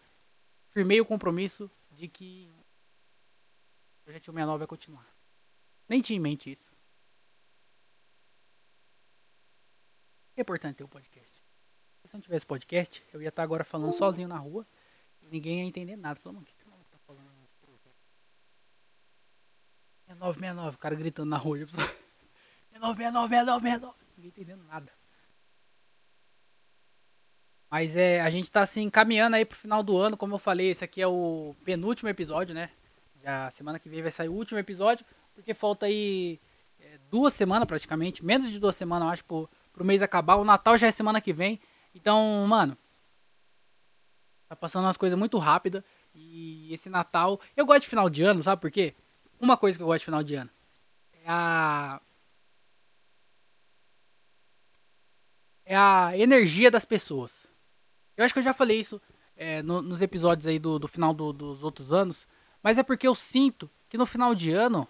firmei o compromisso de que o Projeto 69 vai continuar. Nem tinha em mente isso. É importante ter um podcast. Se não tivesse podcast, eu ia estar agora falando sozinho na rua e ninguém ia entender nada. Falando, 6969, o cara gritando na rua. 6969, 6969. Ninguém entendendo nada. Mas é, a gente tá assim caminhando aí pro final do ano, como eu falei, esse aqui é o penúltimo episódio, né? Já semana que vem vai sair o último episódio, porque falta aí é, duas semanas praticamente, menos de duas semanas, eu acho, pro, pro mês acabar. O Natal já é semana que vem. Então, mano, tá passando umas coisas muito rápidas. E esse Natal, eu gosto de final de ano, sabe por quê? uma coisa que eu gosto de final de ano. É a. É a energia das pessoas. Eu acho que eu já falei isso é, no, nos episódios aí do, do final do, dos outros anos. Mas é porque eu sinto que no final de ano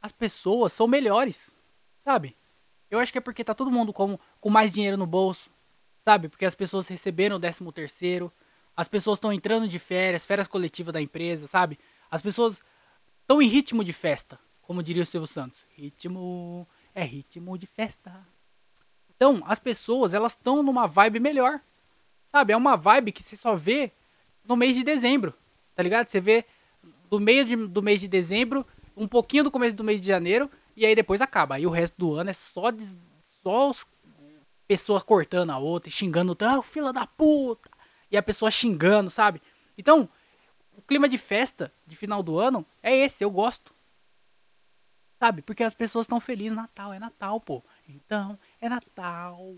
as pessoas são melhores. Sabe? Eu acho que é porque tá todo mundo com, com mais dinheiro no bolso. Sabe? Porque as pessoas receberam o décimo terceiro. As pessoas estão entrando de férias, férias coletivas da empresa, sabe? As pessoas Estão em ritmo de festa, como diria o Silvio Santos. Ritmo é ritmo de festa. Então, as pessoas, elas estão numa vibe melhor. Sabe? É uma vibe que você só vê no mês de dezembro. Tá ligado? Você vê do meio de, do mês de dezembro, um pouquinho do começo do mês de janeiro, e aí depois acaba. Aí o resto do ano é só, de, só os pessoas cortando a outra e xingando, ah, fila da puta. E a pessoa xingando, sabe? Então, o clima de festa de final do ano é esse, eu gosto. Sabe? Porque as pessoas estão felizes. Natal, é Natal, pô. Então, é Natal.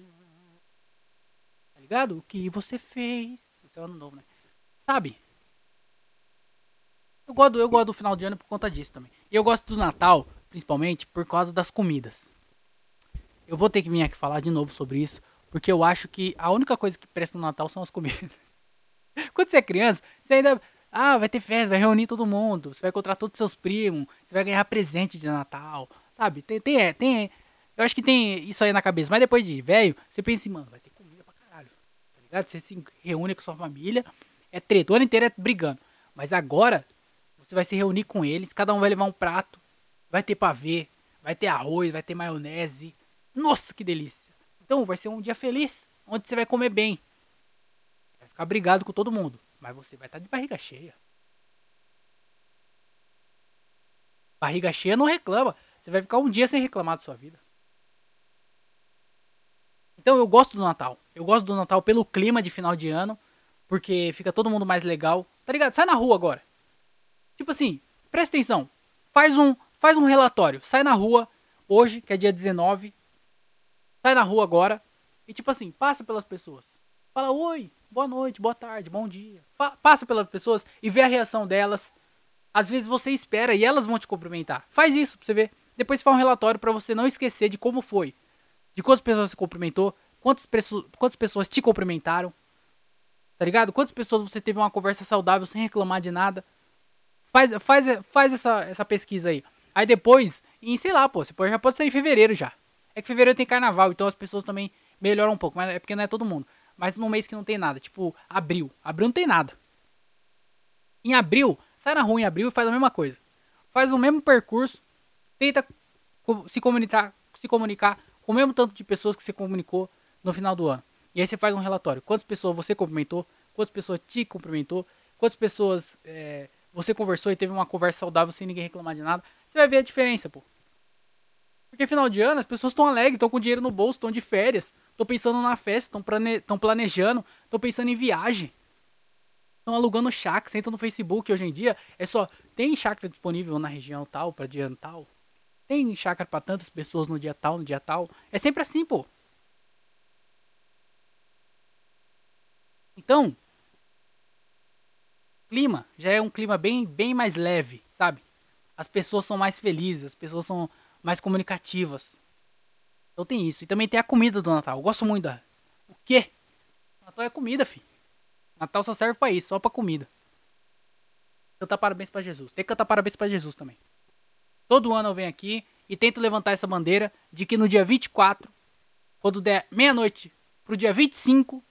Tá ligado? O que você fez? Esse é o ano novo, né? Sabe? Eu gosto, eu gosto do final de ano por conta disso também. E eu gosto do Natal, principalmente, por causa das comidas. Eu vou ter que vir aqui falar de novo sobre isso. Porque eu acho que a única coisa que presta no Natal são as comidas. Quando você é criança, você ainda. Ah, vai ter festa, vai reunir todo mundo. Você vai encontrar todos os seus primos. Você vai ganhar presente de Natal. Sabe? Tem, tem, é, tem. Eu acho que tem isso aí na cabeça. Mas depois de velho, você pensa mano, vai ter comida pra caralho. Tá ligado? Você se reúne com sua família. É treta. O ano inteiro é brigando. Mas agora, você vai se reunir com eles. Cada um vai levar um prato. Vai ter pavê. Vai ter arroz. Vai ter maionese. Nossa, que delícia. Então vai ser um dia feliz. Onde você vai comer bem ficar brigado com todo mundo. Mas você vai estar tá de barriga cheia. Barriga cheia não reclama. Você vai ficar um dia sem reclamar da sua vida. Então eu gosto do Natal. Eu gosto do Natal pelo clima de final de ano. Porque fica todo mundo mais legal. Tá ligado? Sai na rua agora. Tipo assim, presta atenção. Faz um, faz um relatório. Sai na rua hoje, que é dia 19. Sai na rua agora. E tipo assim, passa pelas pessoas. Fala oi boa noite, boa tarde, bom dia. Fa passa pelas pessoas e vê a reação delas. Às vezes você espera e elas vão te cumprimentar. Faz isso pra você ver. Depois faz um relatório para você não esquecer de como foi. De quantas pessoas você cumprimentou, quantas, quantas pessoas te cumprimentaram. Tá ligado? Quantas pessoas você teve uma conversa saudável sem reclamar de nada. Faz, faz, faz essa, essa pesquisa aí. Aí depois, em sei lá, pô, você pode, já pode sair em fevereiro já. É que fevereiro tem carnaval, então as pessoas também melhoram um pouco, mas é porque não é todo mundo mas num mês que não tem nada, tipo abril. Abril não tem nada. Em abril, sai na rua em abril e faz a mesma coisa. Faz o mesmo percurso, tenta se comunicar, se comunicar com o mesmo tanto de pessoas que você comunicou no final do ano. E aí você faz um relatório. Quantas pessoas você cumprimentou, quantas pessoas te cumprimentou, quantas pessoas é, você conversou e teve uma conversa saudável sem ninguém reclamar de nada. Você vai ver a diferença, pô. Porque final de ano as pessoas estão alegres, estão com dinheiro no bolso, estão de férias, estão pensando na festa, estão plane... planejando, estão pensando em viagem. Estão alugando chácara, sentam no Facebook hoje em dia, é só, tem chácara disponível na região tal, para dia tal. Tem chácara para tantas pessoas no dia tal, no dia tal. É sempre assim, pô. Então, clima já é um clima bem, bem mais leve, sabe? As pessoas são mais felizes, as pessoas são mais comunicativas. Então tem isso. E também tem a comida do Natal. Eu gosto muito da. O quê? Natal é comida, filho. Natal só serve para isso, só para comida. Cantar parabéns para Jesus. Tem que cantar parabéns para Jesus também. Todo ano eu venho aqui e tento levantar essa bandeira de que no dia 24, quando der meia-noite pro dia 25,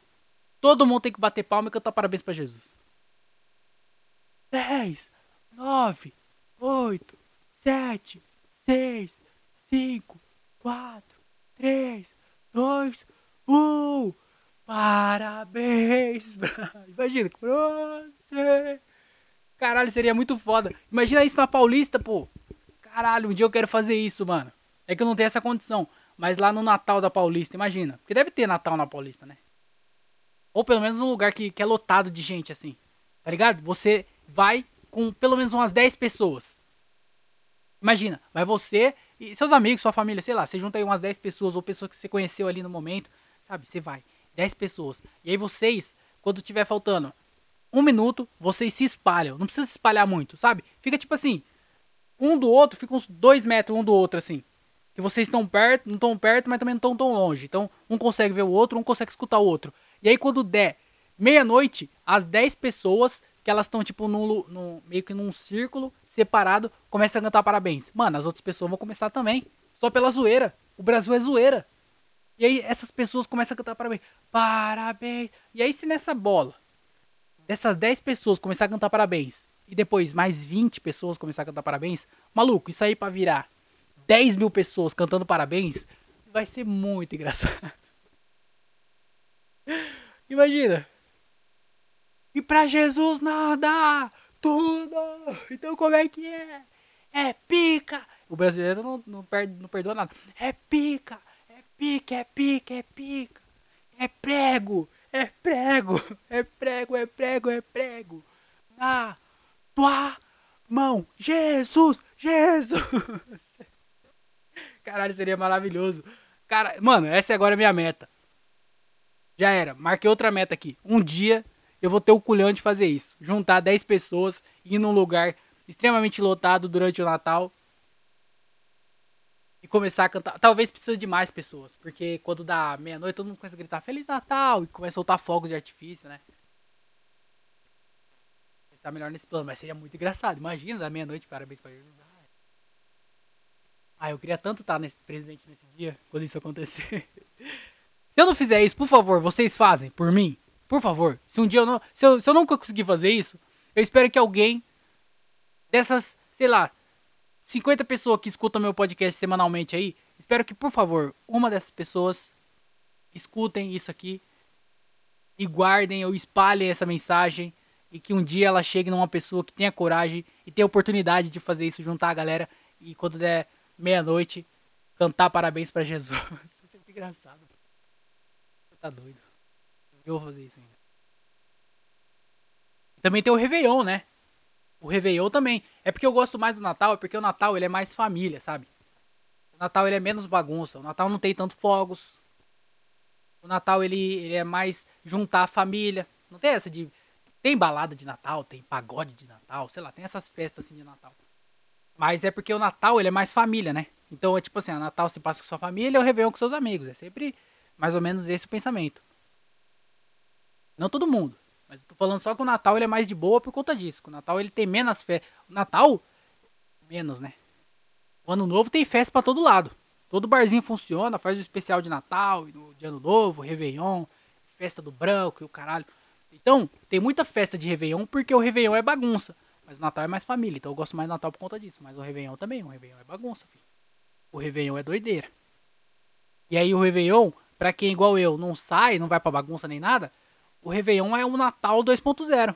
todo mundo tem que bater palma e cantar parabéns para Jesus. 10, 9, 8, 7, seis, cinco, quatro, três, dois, um. Parabéns! Imagina, você. Caralho, seria muito foda. Imagina isso na Paulista, pô. Caralho, um dia eu quero fazer isso, mano. É que eu não tenho essa condição. Mas lá no Natal da Paulista, imagina. Porque deve ter Natal na Paulista, né? Ou pelo menos num lugar que, que é lotado de gente, assim. Tá ligado? Você vai com pelo menos umas 10 pessoas. Imagina, vai você e seus amigos, sua família, sei lá, você junta aí umas 10 pessoas ou pessoas que você conheceu ali no momento, sabe? Você vai, 10 pessoas. E aí vocês, quando tiver faltando um minuto, vocês se espalham. Não precisa se espalhar muito, sabe? Fica tipo assim, um do outro, fica uns dois metros um do outro, assim. Que vocês estão perto, não estão perto, mas também não estão tão longe. Então, um consegue ver o outro, um consegue escutar o outro. E aí, quando der meia-noite, as 10 pessoas que elas estão, tipo, no, no, meio que num círculo separado, começa a cantar parabéns. Mano, as outras pessoas vão começar também. Só pela zoeira. O Brasil é zoeira. E aí essas pessoas começam a cantar parabéns. Parabéns. E aí se nessa bola, dessas 10 pessoas começar a cantar parabéns, e depois mais 20 pessoas começar a cantar parabéns, maluco, isso aí pra virar 10 mil pessoas cantando parabéns, vai ser muito engraçado. Imagina. E para Jesus nada, tudo. Então como é que é? É pica. O brasileiro não, não, perde, não perdoa nada. É pica, é pica, é pica, é pica. É prego, é prego, é prego, é prego, é prego. Na tua mão, Jesus, Jesus. Caralho, seria maravilhoso. Cara, mano, essa agora é minha meta. Já era. Marquei outra meta aqui. Um dia eu vou ter o culhão de fazer isso. Juntar 10 pessoas ir num lugar extremamente lotado durante o Natal. e começar a cantar. Talvez precise de mais pessoas, porque quando dá meia-noite todo mundo começa a gritar Feliz Natal e começa a soltar fogos de artifício, né? Pensar melhor nesse plano, mas seria muito engraçado. Imagina, da meia-noite, parabéns pra Jesus. Ah, eu queria tanto estar nesse presente nesse dia, quando isso acontecer. se eu não fizer isso, por favor, vocês fazem por mim? Por favor. Se um dia eu não. Se eu, se eu nunca conseguir fazer isso, eu espero que alguém dessas, sei lá, 50 pessoas que escutam meu podcast semanalmente aí, espero que, por favor, uma dessas pessoas escutem isso aqui e guardem ou espalhem essa mensagem e que um dia ela chegue numa pessoa que tenha coragem e tenha oportunidade de fazer isso, juntar a galera e quando der meia-noite cantar parabéns para Jesus. Isso é sempre engraçado. Você tá doido. Eu vou fazer isso ainda. Também tem o Réveillon, né? O Réveillon também. É porque eu gosto mais do Natal, é porque o Natal ele é mais família, sabe? O Natal ele é menos bagunça. O Natal não tem tanto fogos. O Natal ele, ele é mais juntar a família. Não tem essa de. Tem balada de Natal, tem pagode de Natal, sei lá, tem essas festas assim de Natal. Mas é porque o Natal ele é mais família, né? Então é tipo assim, o Natal se passa com sua família, o Réveillon com seus amigos. É sempre mais ou menos esse o pensamento. Não todo mundo. Mas eu tô falando só que o Natal ele é mais de boa por conta disso. O Natal ele tem menos fé. O Natal, menos, né? O Ano Novo tem festa para todo lado. Todo barzinho funciona, faz o especial de Natal, de Ano Novo, Réveillon, festa do branco e o caralho. Então, tem muita festa de Réveillon porque o Réveillon é bagunça. Mas o Natal é mais família, então eu gosto mais do Natal por conta disso. Mas o Réveillon também, o Réveillon é bagunça, filho. O Réveillon é doideira. E aí o Réveillon, pra quem igual eu não sai, não vai pra bagunça nem nada, o Réveillon é um Natal 2.0.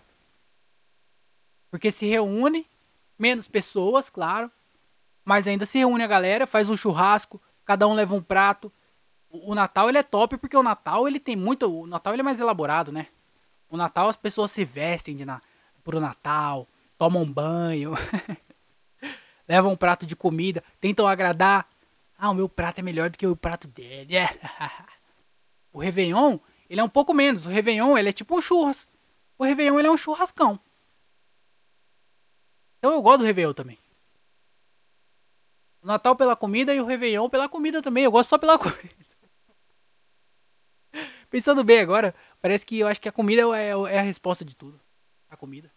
Porque se reúne, menos pessoas, claro, mas ainda se reúne a galera, faz um churrasco, cada um leva um prato. O, Natal ele é top porque o Natal ele tem muito, o Natal ele é mais elaborado, né? O Natal as pessoas se vestem de na, pro Natal, tomam banho, levam um prato de comida, tentam agradar. Ah, o meu prato é melhor do que o prato dele. o Réveillon ele é um pouco menos. O Réveillon, ele é tipo um churras. O Réveillon, ele é um churrascão. Então eu gosto do Réveillon também. O Natal pela comida e o Réveillon pela comida também. Eu gosto só pela comida. Pensando bem agora, parece que eu acho que a comida é, é a resposta de tudo. A comida.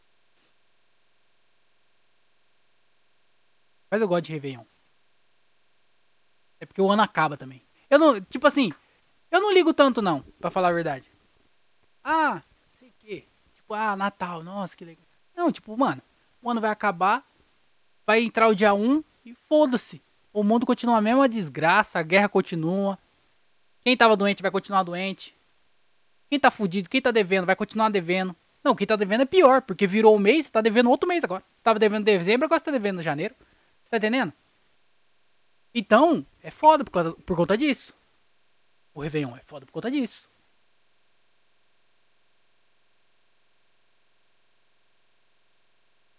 Mas eu gosto de Réveillon. É porque o ano acaba também. Eu não, tipo assim, eu não ligo tanto, não, pra falar a verdade. Ah, sei que. Tipo, ah, Natal, nossa, que legal. Não, tipo, mano, o ano vai acabar, vai entrar o dia 1 e foda-se. O mundo continua a mesma desgraça, a guerra continua. Quem tava doente vai continuar doente. Quem tá fudido, quem tá devendo, vai continuar devendo. Não, quem tá devendo é pior, porque virou o mês, você tá devendo outro mês agora. Você tava devendo em dezembro, agora você tá devendo janeiro. Você tá entendendo? Então, é foda por, por conta disso. O Réveillon é foda por conta disso.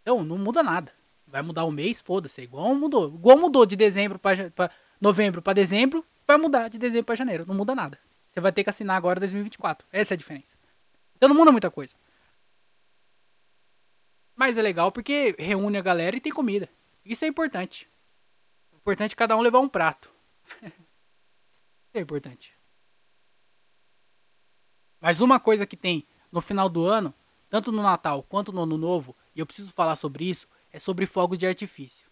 Então, não muda nada. Vai mudar o mês, foda-se. É igual mudou. Igual mudou de dezembro para novembro para dezembro, vai mudar de dezembro para janeiro. Não muda nada. Você vai ter que assinar agora 2024. Essa é a diferença. Então não muda muita coisa. Mas é legal porque reúne a galera e tem comida. Isso é importante. É importante cada um levar um prato. é importante. Mas uma coisa que tem no final do ano, tanto no Natal quanto no Ano Novo, e eu preciso falar sobre isso, é sobre fogos de artifício.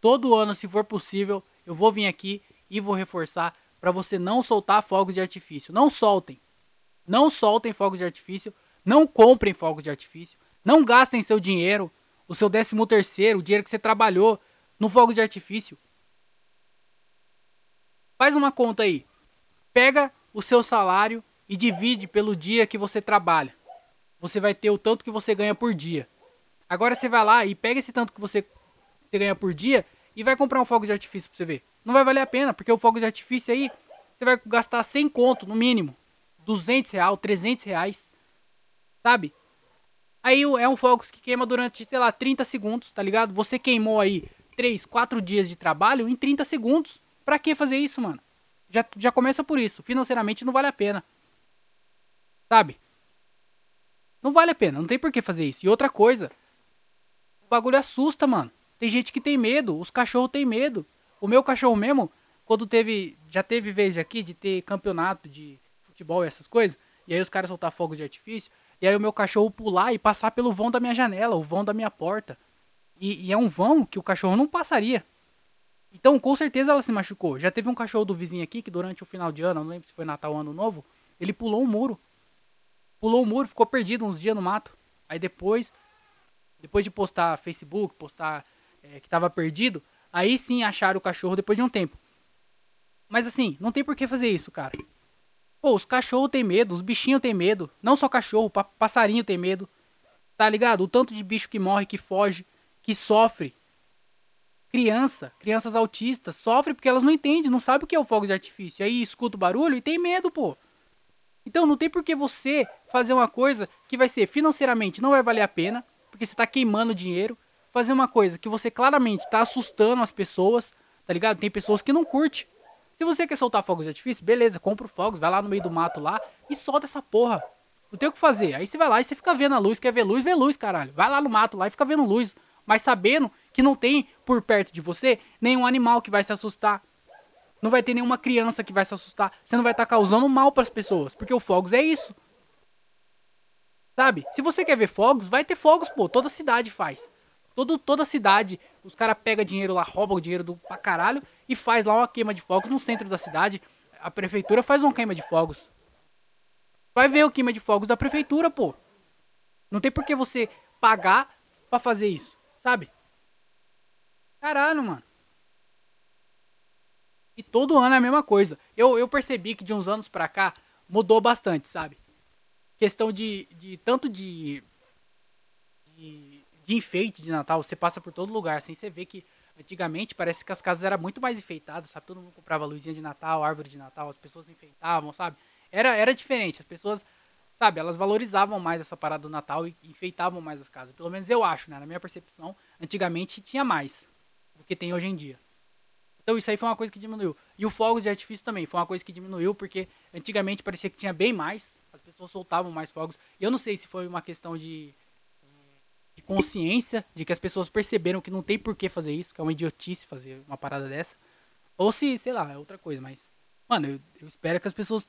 Todo ano, se for possível, eu vou vir aqui e vou reforçar para você não soltar fogos de artifício. Não soltem. Não soltem fogos de artifício. Não comprem fogos de artifício. Não gastem seu dinheiro, o seu décimo terceiro, o dinheiro que você trabalhou no fogo de artifício. Faz uma conta aí. Pega o seu salário e divide pelo dia que você trabalha. Você vai ter o tanto que você ganha por dia. Agora você vai lá e pega esse tanto que você, você ganha por dia e vai comprar um fogo de artifício pra você ver. Não vai valer a pena, porque o fogo de artifício aí você vai gastar 100 conto no mínimo. 200 reais, 300 reais. Sabe? Aí é um fogo que queima durante, sei lá, 30 segundos, tá ligado? Você queimou aí 3, 4 dias de trabalho em 30 segundos. Pra que fazer isso, mano? Já, já começa por isso. Financeiramente não vale a pena. Sabe? Não vale a pena, não tem por que fazer isso. E outra coisa, o bagulho assusta, mano. Tem gente que tem medo, os cachorros têm medo. O meu cachorro mesmo, quando teve. Já teve vez aqui de ter campeonato de futebol e essas coisas. E aí os caras soltar fogos de artifício. E aí o meu cachorro pular e passar pelo vão da minha janela, o vão da minha porta. E, e é um vão que o cachorro não passaria. Então, com certeza ela se machucou. Já teve um cachorro do vizinho aqui que durante o final de ano, não lembro se foi Natal ou Ano Novo, ele pulou um muro. Pulou o muro, ficou perdido uns dias no mato. Aí depois, depois de postar Facebook, postar é, que tava perdido, aí sim acharam o cachorro depois de um tempo. Mas assim, não tem por que fazer isso, cara. Pô, os cachorros têm medo, os bichinhos têm medo. Não só cachorro, passarinho tem medo. Tá ligado? O tanto de bicho que morre, que foge, que sofre. Criança, crianças autistas, sofrem porque elas não entendem, não sabem o que é o fogo de artifício. Aí escuta o barulho e tem medo, pô. Então não tem por que você fazer uma coisa que vai ser financeiramente não vai valer a pena, porque você tá queimando dinheiro. Fazer uma coisa que você claramente tá assustando as pessoas, tá ligado? Tem pessoas que não curte. Se você quer soltar fogos de artifício, beleza, compra o fogos, vai lá no meio do mato lá e solta essa porra. Não tem o que fazer. Aí você vai lá e você fica vendo a luz, quer ver luz, vê luz, caralho. Vai lá no mato lá e fica vendo luz, mas sabendo que não tem por perto de você nenhum animal que vai se assustar. Não vai ter nenhuma criança que vai se assustar. Você não vai estar tá causando mal para as pessoas, porque o fogos é isso. Sabe? Se você quer ver fogos, vai ter fogos, pô. Toda cidade faz. Todo, toda cidade, os caras pegam dinheiro lá, roubam o dinheiro do pra caralho e faz lá uma queima de fogos no centro da cidade. A prefeitura faz uma queima de fogos. Vai ver o queima de fogos da prefeitura, pô. Não tem por que você pagar para fazer isso, sabe? Caralho, mano. E todo ano é a mesma coisa. Eu, eu percebi que de uns anos pra cá mudou bastante, sabe? Questão de, de tanto de, de, de enfeite de Natal, você passa por todo lugar, assim, você vê que antigamente parece que as casas eram muito mais enfeitadas, sabe? Todo mundo comprava luzinha de Natal, árvore de Natal, as pessoas enfeitavam, sabe? Era, era diferente, as pessoas, sabe, elas valorizavam mais essa parada do Natal e enfeitavam mais as casas. Pelo menos eu acho, né? Na minha percepção, antigamente tinha mais do que tem hoje em dia. Então isso aí foi uma coisa que diminuiu. E o fogos de artifício também foi uma coisa que diminuiu, porque antigamente parecia que tinha bem mais, as pessoas soltavam mais fogos. E eu não sei se foi uma questão de, de consciência, de que as pessoas perceberam que não tem por que fazer isso, que é uma idiotice fazer uma parada dessa. Ou se, sei lá, é outra coisa, mas. Mano, eu, eu espero que as pessoas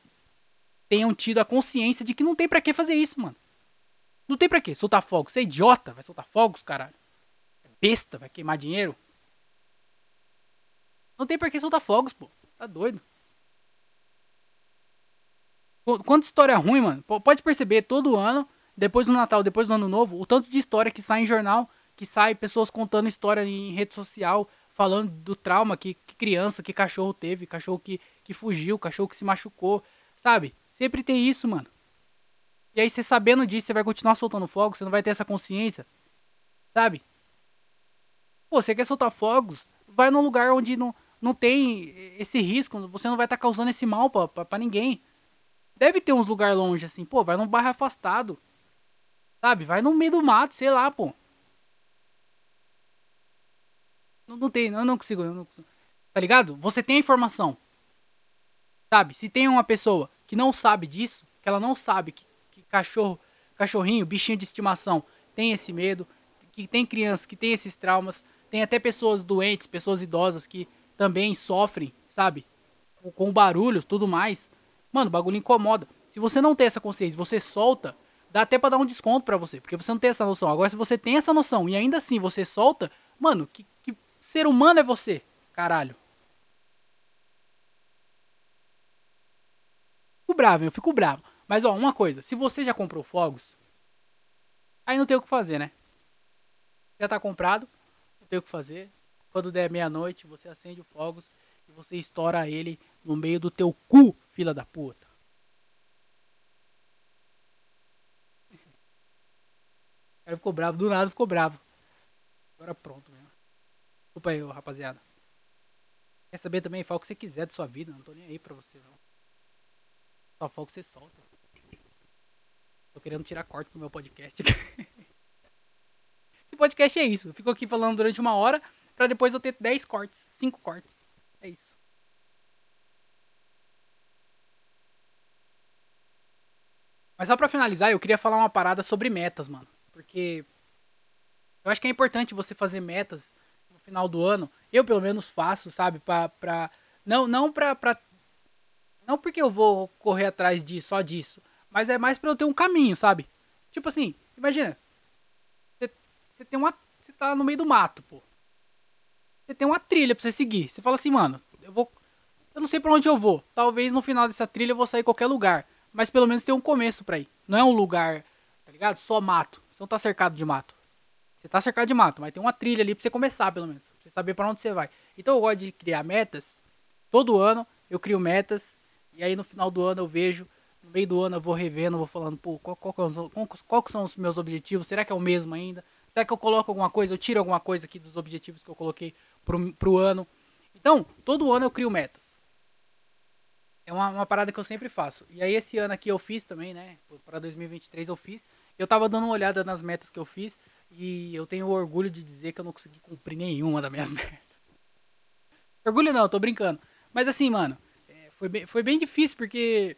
tenham tido a consciência de que não tem para que fazer isso, mano. Não tem para que soltar fogos. Você é idiota, vai soltar fogos, caralho. É besta, vai queimar dinheiro. Não tem por que soltar fogos, pô. Tá doido. Quanta história ruim, mano. Pode perceber, todo ano, depois do Natal, depois do Ano Novo, o tanto de história que sai em jornal, que sai pessoas contando história em rede social, falando do trauma que, que criança, que cachorro teve, cachorro que, que fugiu, cachorro que se machucou, sabe? Sempre tem isso, mano. E aí, você sabendo disso, você vai continuar soltando fogo, você não vai ter essa consciência, sabe? Pô, você quer soltar fogos, vai num lugar onde não, não tem esse risco, você não vai estar tá causando esse mal pra, ninguém. Deve ter uns lugares longe assim, pô, vai num bairro afastado. Sabe? Vai no meio do mato, sei lá, pô. Não, não tem, eu não consigo, não consigo. Tá ligado? Você tem a informação. Sabe? Se tem uma pessoa que não sabe disso, que ela não sabe que, que cachorro, cachorrinho, bichinho de estimação tem esse medo, que tem criança que tem esses traumas, tem até pessoas doentes, pessoas idosas que também sofrem, sabe? Com barulho, tudo mais. Mano, o bagulho incomoda. Se você não tem essa consciência, você solta, dá até pra dar um desconto pra você, porque você não tem essa noção. Agora, se você tem essa noção e ainda assim você solta, mano, que, que ser humano é você? Caralho. Fico bravo, eu fico bravo. Mas, ó, uma coisa, se você já comprou fogos, aí não tem o que fazer, né? Já tá comprado, não tem o que fazer. Quando der meia-noite, você acende o fogos e você estoura ele no meio do teu cu, fila da puta. O cara ficou bravo, do nada ficou bravo. Agora pronto mesmo. Desculpa aí, rapaziada. Quer saber também? Fala o que você quiser de sua vida, não tô nem aí pra você não. Só fala o que você solta. Tô querendo tirar corte do meu podcast. Esse podcast é isso. Eu fico aqui falando durante uma hora para depois eu ter 10 cortes, 5 cortes. É isso. Mas só para finalizar, eu queria falar uma parada sobre metas, mano. Porque eu acho que é importante você fazer metas no final do ano, eu pelo menos faço, sabe? Pra, pra, não, não pra, pra. Não porque eu vou correr atrás de só disso, mas é mais pra eu ter um caminho, sabe? Tipo assim, imagina. Você tem uma. Você tá no meio do mato, pô. Você tem uma trilha pra você seguir. Você fala assim, mano, eu vou. Eu não sei pra onde eu vou. Talvez no final dessa trilha eu vou sair qualquer lugar. Mas pelo menos tem um começo pra ir. Não é um lugar, tá ligado? Só mato. Você não tá cercado de mato. Você tá cercado de mato, mas tem uma trilha ali pra você começar, pelo menos. Pra você saber para onde você vai. Então eu gosto de criar metas. Todo ano eu crio metas. E aí no final do ano eu vejo. No meio do ano eu vou revendo, vou falando, pô, qual, qual, qual, qual são os meus objetivos? Será que é o mesmo ainda? Será que eu coloco alguma coisa? Eu tiro alguma coisa aqui dos objetivos que eu coloquei pro, pro ano? Então, todo ano eu crio metas. É uma, uma parada que eu sempre faço. E aí esse ano aqui eu fiz também, né? Para 2023 eu fiz. Eu tava dando uma olhada nas metas que eu fiz e eu tenho orgulho de dizer que eu não consegui cumprir nenhuma das minhas metas. Orgulho não, tô brincando. Mas assim, mano, é, foi, bem, foi bem difícil porque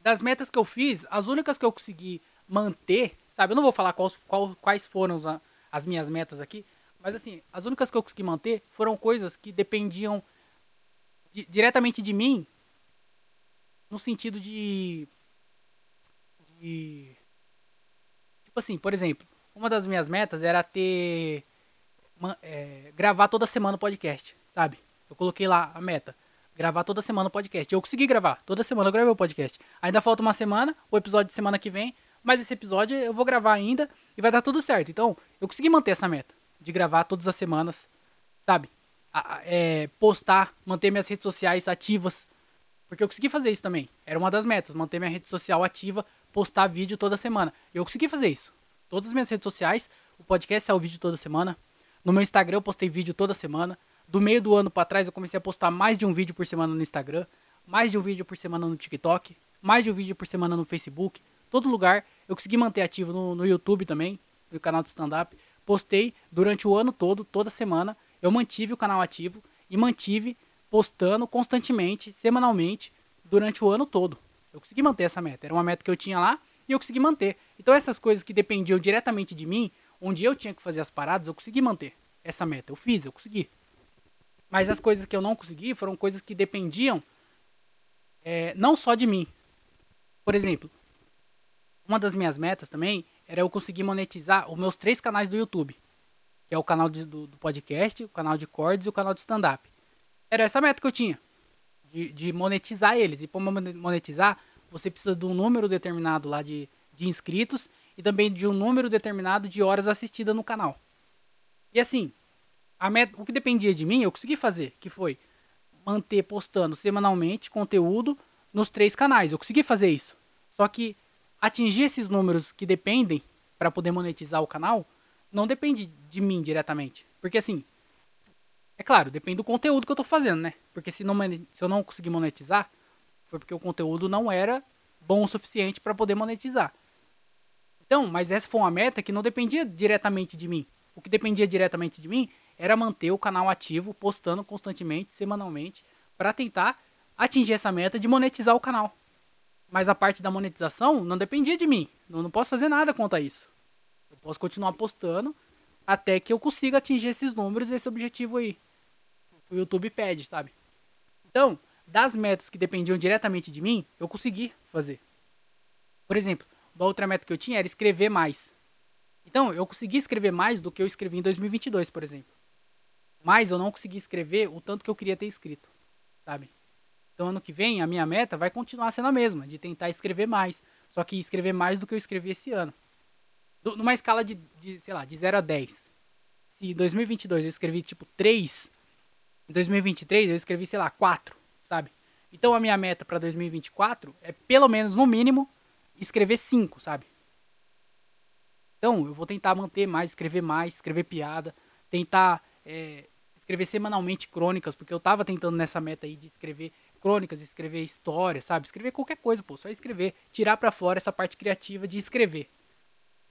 das metas que eu fiz, as únicas que eu consegui manter, sabe? Eu não vou falar quais, quais foram as, as minhas metas aqui, mas assim, as únicas que eu consegui manter foram coisas que dependiam de, diretamente de mim, no sentido de, de. Tipo assim, por exemplo, uma das minhas metas era ter. É, gravar toda semana o podcast, sabe? Eu coloquei lá a meta. Gravar toda semana o podcast. Eu consegui gravar. Toda semana eu gravei o podcast. Ainda falta uma semana, o episódio de semana que vem. Mas esse episódio eu vou gravar ainda e vai dar tudo certo. Então, eu consegui manter essa meta. De gravar todas as semanas, sabe? A, é, postar, manter minhas redes sociais ativas. Porque eu consegui fazer isso também. Era uma das metas, manter minha rede social ativa, postar vídeo toda semana. Eu consegui fazer isso todas as minhas redes sociais. O podcast é o vídeo toda semana. No meu Instagram eu postei vídeo toda semana. Do meio do ano para trás eu comecei a postar mais de um vídeo por semana no Instagram, mais de um vídeo por semana no TikTok, mais de um vídeo por semana no Facebook. Todo lugar eu consegui manter ativo no, no YouTube também, no canal de stand-up. Postei durante o ano todo, toda semana. Eu mantive o canal ativo e mantive postando constantemente, semanalmente, durante o ano todo. Eu consegui manter essa meta. Era uma meta que eu tinha lá e eu consegui manter. Então essas coisas que dependiam diretamente de mim, onde eu tinha que fazer as paradas, eu consegui manter essa meta. Eu fiz, eu consegui. Mas as coisas que eu não consegui foram coisas que dependiam é, não só de mim. Por exemplo, uma das minhas metas também era eu conseguir monetizar os meus três canais do YouTube. Que é o canal de, do, do, podcast, o canal de cordes e o canal de stand-up. Era essa meta que eu tinha. De, de monetizar eles. E para monetizar, você precisa de um número determinado lá de, de inscritos e também de um número determinado de horas assistidas no canal. E assim, meta, o que dependia de mim, eu consegui fazer, que foi manter postando semanalmente conteúdo nos três canais. Eu consegui fazer isso. Só que atingir esses números que dependem para poder monetizar o canal não depende de mim diretamente. Porque assim, é claro, depende do conteúdo que eu estou fazendo, né? Porque se, não, se eu não conseguir monetizar, foi porque o conteúdo não era bom o suficiente para poder monetizar. Então, mas essa foi uma meta que não dependia diretamente de mim. O que dependia diretamente de mim era manter o canal ativo, postando constantemente, semanalmente, para tentar atingir essa meta de monetizar o canal. Mas a parte da monetização não dependia de mim. Eu não posso fazer nada quanto a isso. Eu posso continuar postando até que eu consiga atingir esses números e esse objetivo aí. O YouTube pede, sabe? Então, das metas que dependiam diretamente de mim, eu consegui fazer. Por exemplo, uma outra meta que eu tinha era escrever mais. Então, eu consegui escrever mais do que eu escrevi em 2022, por exemplo. Mas eu não consegui escrever o tanto que eu queria ter escrito, sabe? Então, ano que vem, a minha meta vai continuar sendo a mesma, de tentar escrever mais. Só que escrever mais do que eu escrevi esse ano. Numa escala de, de sei lá, de 0 a 10. Se em 2022 eu escrevi, tipo, 3, em 2023 eu escrevi, sei lá, 4 sabe? Então a minha meta para 2024 é pelo menos no mínimo escrever 5, sabe? Então eu vou tentar manter mais, escrever mais, escrever piada, tentar é, escrever semanalmente crônicas, porque eu tava tentando nessa meta aí de escrever crônicas, escrever histórias, sabe? Escrever qualquer coisa, pô, só escrever, tirar para fora essa parte criativa de escrever,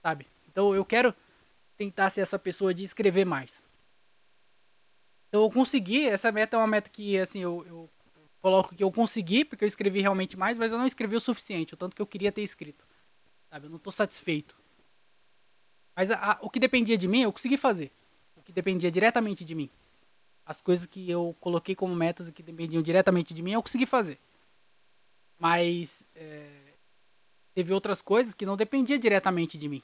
sabe? Então eu quero tentar ser essa pessoa de escrever mais. Então eu consegui, essa meta é uma meta que assim eu, eu coloco que eu consegui, porque eu escrevi realmente mais, mas eu não escrevi o suficiente, o tanto que eu queria ter escrito. Sabe? Eu não estou satisfeito. Mas a, a, o que dependia de mim, eu consegui fazer. que dependia diretamente de mim. As coisas que eu coloquei como metas e que dependiam diretamente de mim, eu consegui fazer. Mas é, teve outras coisas que não dependiam diretamente de mim.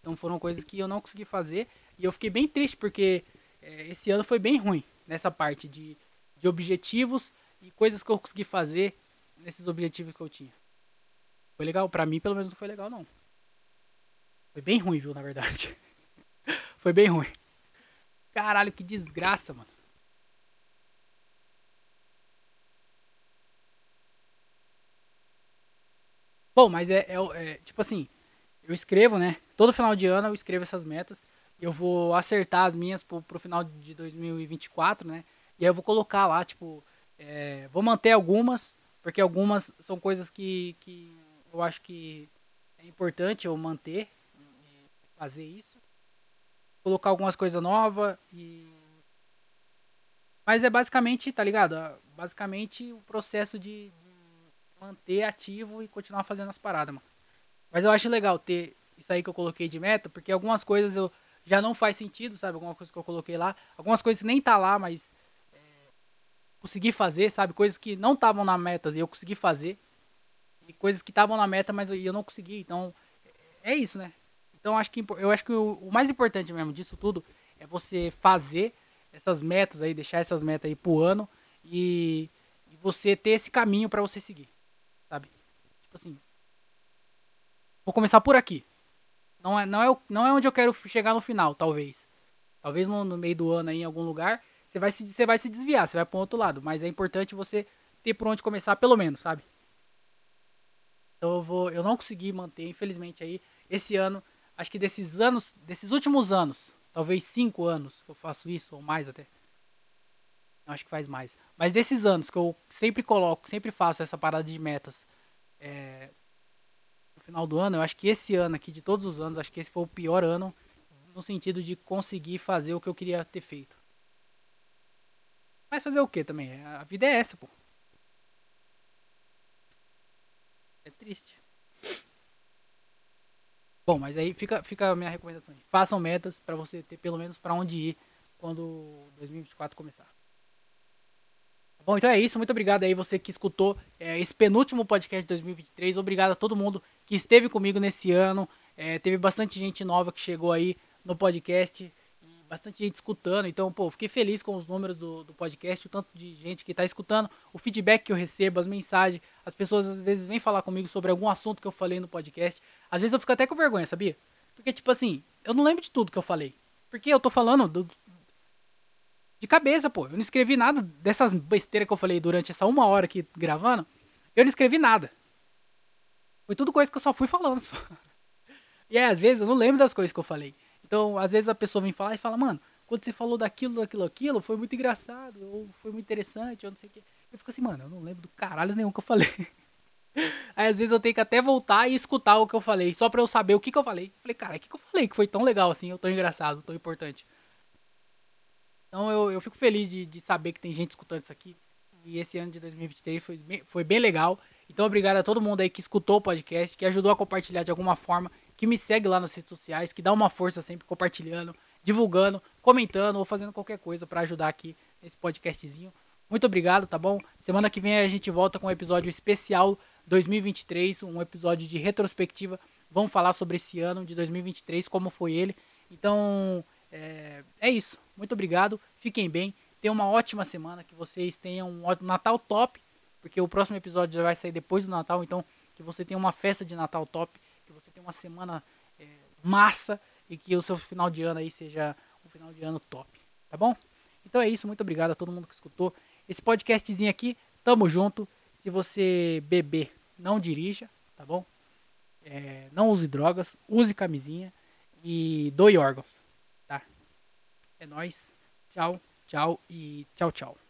Então foram coisas que eu não consegui fazer. E eu fiquei bem triste porque é, esse ano foi bem ruim nessa parte de, de objetivos e coisas que eu consegui fazer nesses objetivos que eu tinha. Foi legal? Pra mim, pelo menos, não foi legal, não. Foi bem ruim, viu, na verdade. foi bem ruim. Caralho, que desgraça, mano. Bom, mas é, é, é, tipo assim, eu escrevo, né? Todo final de ano eu escrevo essas metas. Eu vou acertar as minhas pro, pro final de 2024, né? E aí eu vou colocar lá, tipo, é, vou manter algumas, porque algumas são coisas que, que eu acho que é importante eu manter, fazer isso. Colocar algumas coisas novas e. Mas é basicamente, tá ligado? Basicamente o processo de, manter ativo e continuar fazendo as paradas, mano. Mas eu acho legal ter isso aí que eu coloquei de meta, porque algumas coisas eu já não faz sentido, sabe? Alguma coisa que eu coloquei lá. Algumas coisas nem tá lá, mas é, consegui fazer, sabe? Coisas que não estavam na meta e eu consegui fazer. E coisas que estavam na meta, mas eu, eu não consegui. Então, é isso, né? Então acho que eu acho que o, o, mais importante mesmo disso tudo é você fazer essas metas aí, deixar essas metas aí pro ano e, e você ter esse caminho para você seguir sabe? Tipo assim, vou começar por aqui. Não é, não é, não é onde eu quero chegar no final, talvez. Talvez no, no meio do ano aí, em algum lugar, você vai, se, você vai se desviar, você vai para outro lado. Mas é importante você ter por onde começar, pelo menos, sabe? Então eu vou, eu não consegui manter, infelizmente aí, esse ano, acho que desses anos, desses últimos anos, talvez cinco anos que eu faço isso ou mais até acho que faz mais. Mas desses anos que eu sempre coloco, sempre faço essa parada de metas é, no final do ano, eu acho que esse ano aqui, de todos os anos, acho que esse foi o pior ano no sentido de conseguir fazer o que eu queria ter feito. Mas fazer o que também? A vida é essa, pô. É triste. Bom, mas aí fica, fica a minha recomendação. Façam metas para você ter pelo menos para onde ir quando 2024 começar. Bom, então é isso. Muito obrigado aí você que escutou é, esse penúltimo podcast de 2023. Obrigado a todo mundo que esteve comigo nesse ano. É, teve bastante gente nova que chegou aí no podcast. Bastante gente escutando. Então, pô, fiquei feliz com os números do, do podcast, o tanto de gente que está escutando, o feedback que eu recebo, as mensagens. As pessoas às vezes vêm falar comigo sobre algum assunto que eu falei no podcast. Às vezes eu fico até com vergonha, sabia? Porque, tipo assim, eu não lembro de tudo que eu falei. Porque eu tô falando do, de cabeça, pô. Eu não escrevi nada dessas besteiras que eu falei durante essa uma hora aqui gravando. Eu não escrevi nada. Foi tudo coisa que eu só fui falando. Só. E aí, às vezes, eu não lembro das coisas que eu falei. Então, às vezes a pessoa vem falar e fala, mano, quando você falou daquilo, daquilo, aquilo, foi muito engraçado, ou foi muito interessante, ou não sei o quê. Eu fico assim, mano, eu não lembro do caralho nenhum que eu falei. Aí às vezes eu tenho que até voltar e escutar o que eu falei, só pra eu saber o que, que eu falei. Falei, cara, o que, que eu falei que foi tão legal assim, ou tão engraçado, tão importante. Então eu, eu fico feliz de, de saber que tem gente escutando isso aqui. E esse ano de 2023 foi foi bem legal. Então obrigado a todo mundo aí que escutou o podcast, que ajudou a compartilhar de alguma forma, que me segue lá nas redes sociais, que dá uma força sempre compartilhando, divulgando, comentando ou fazendo qualquer coisa para ajudar aqui nesse podcastzinho. Muito obrigado, tá bom? Semana que vem a gente volta com um episódio especial 2023, um episódio de retrospectiva. Vamos falar sobre esse ano de 2023, como foi ele. Então, é, é isso. Muito obrigado. Fiquem bem. Tenham uma ótima semana. Que vocês tenham um Natal top. Porque o próximo episódio já vai sair depois do Natal. Então, que você tenha uma festa de Natal top. Você tenha uma semana é, massa. E que o seu final de ano aí seja um final de ano top. Tá bom? Então é isso. Muito obrigado a todo mundo que escutou. Esse podcastzinho aqui. Tamo junto. Se você beber, não dirija. Tá bom? É, não use drogas. Use camisinha. E doe órgãos. É nóis. Tchau, tchau e tchau, tchau.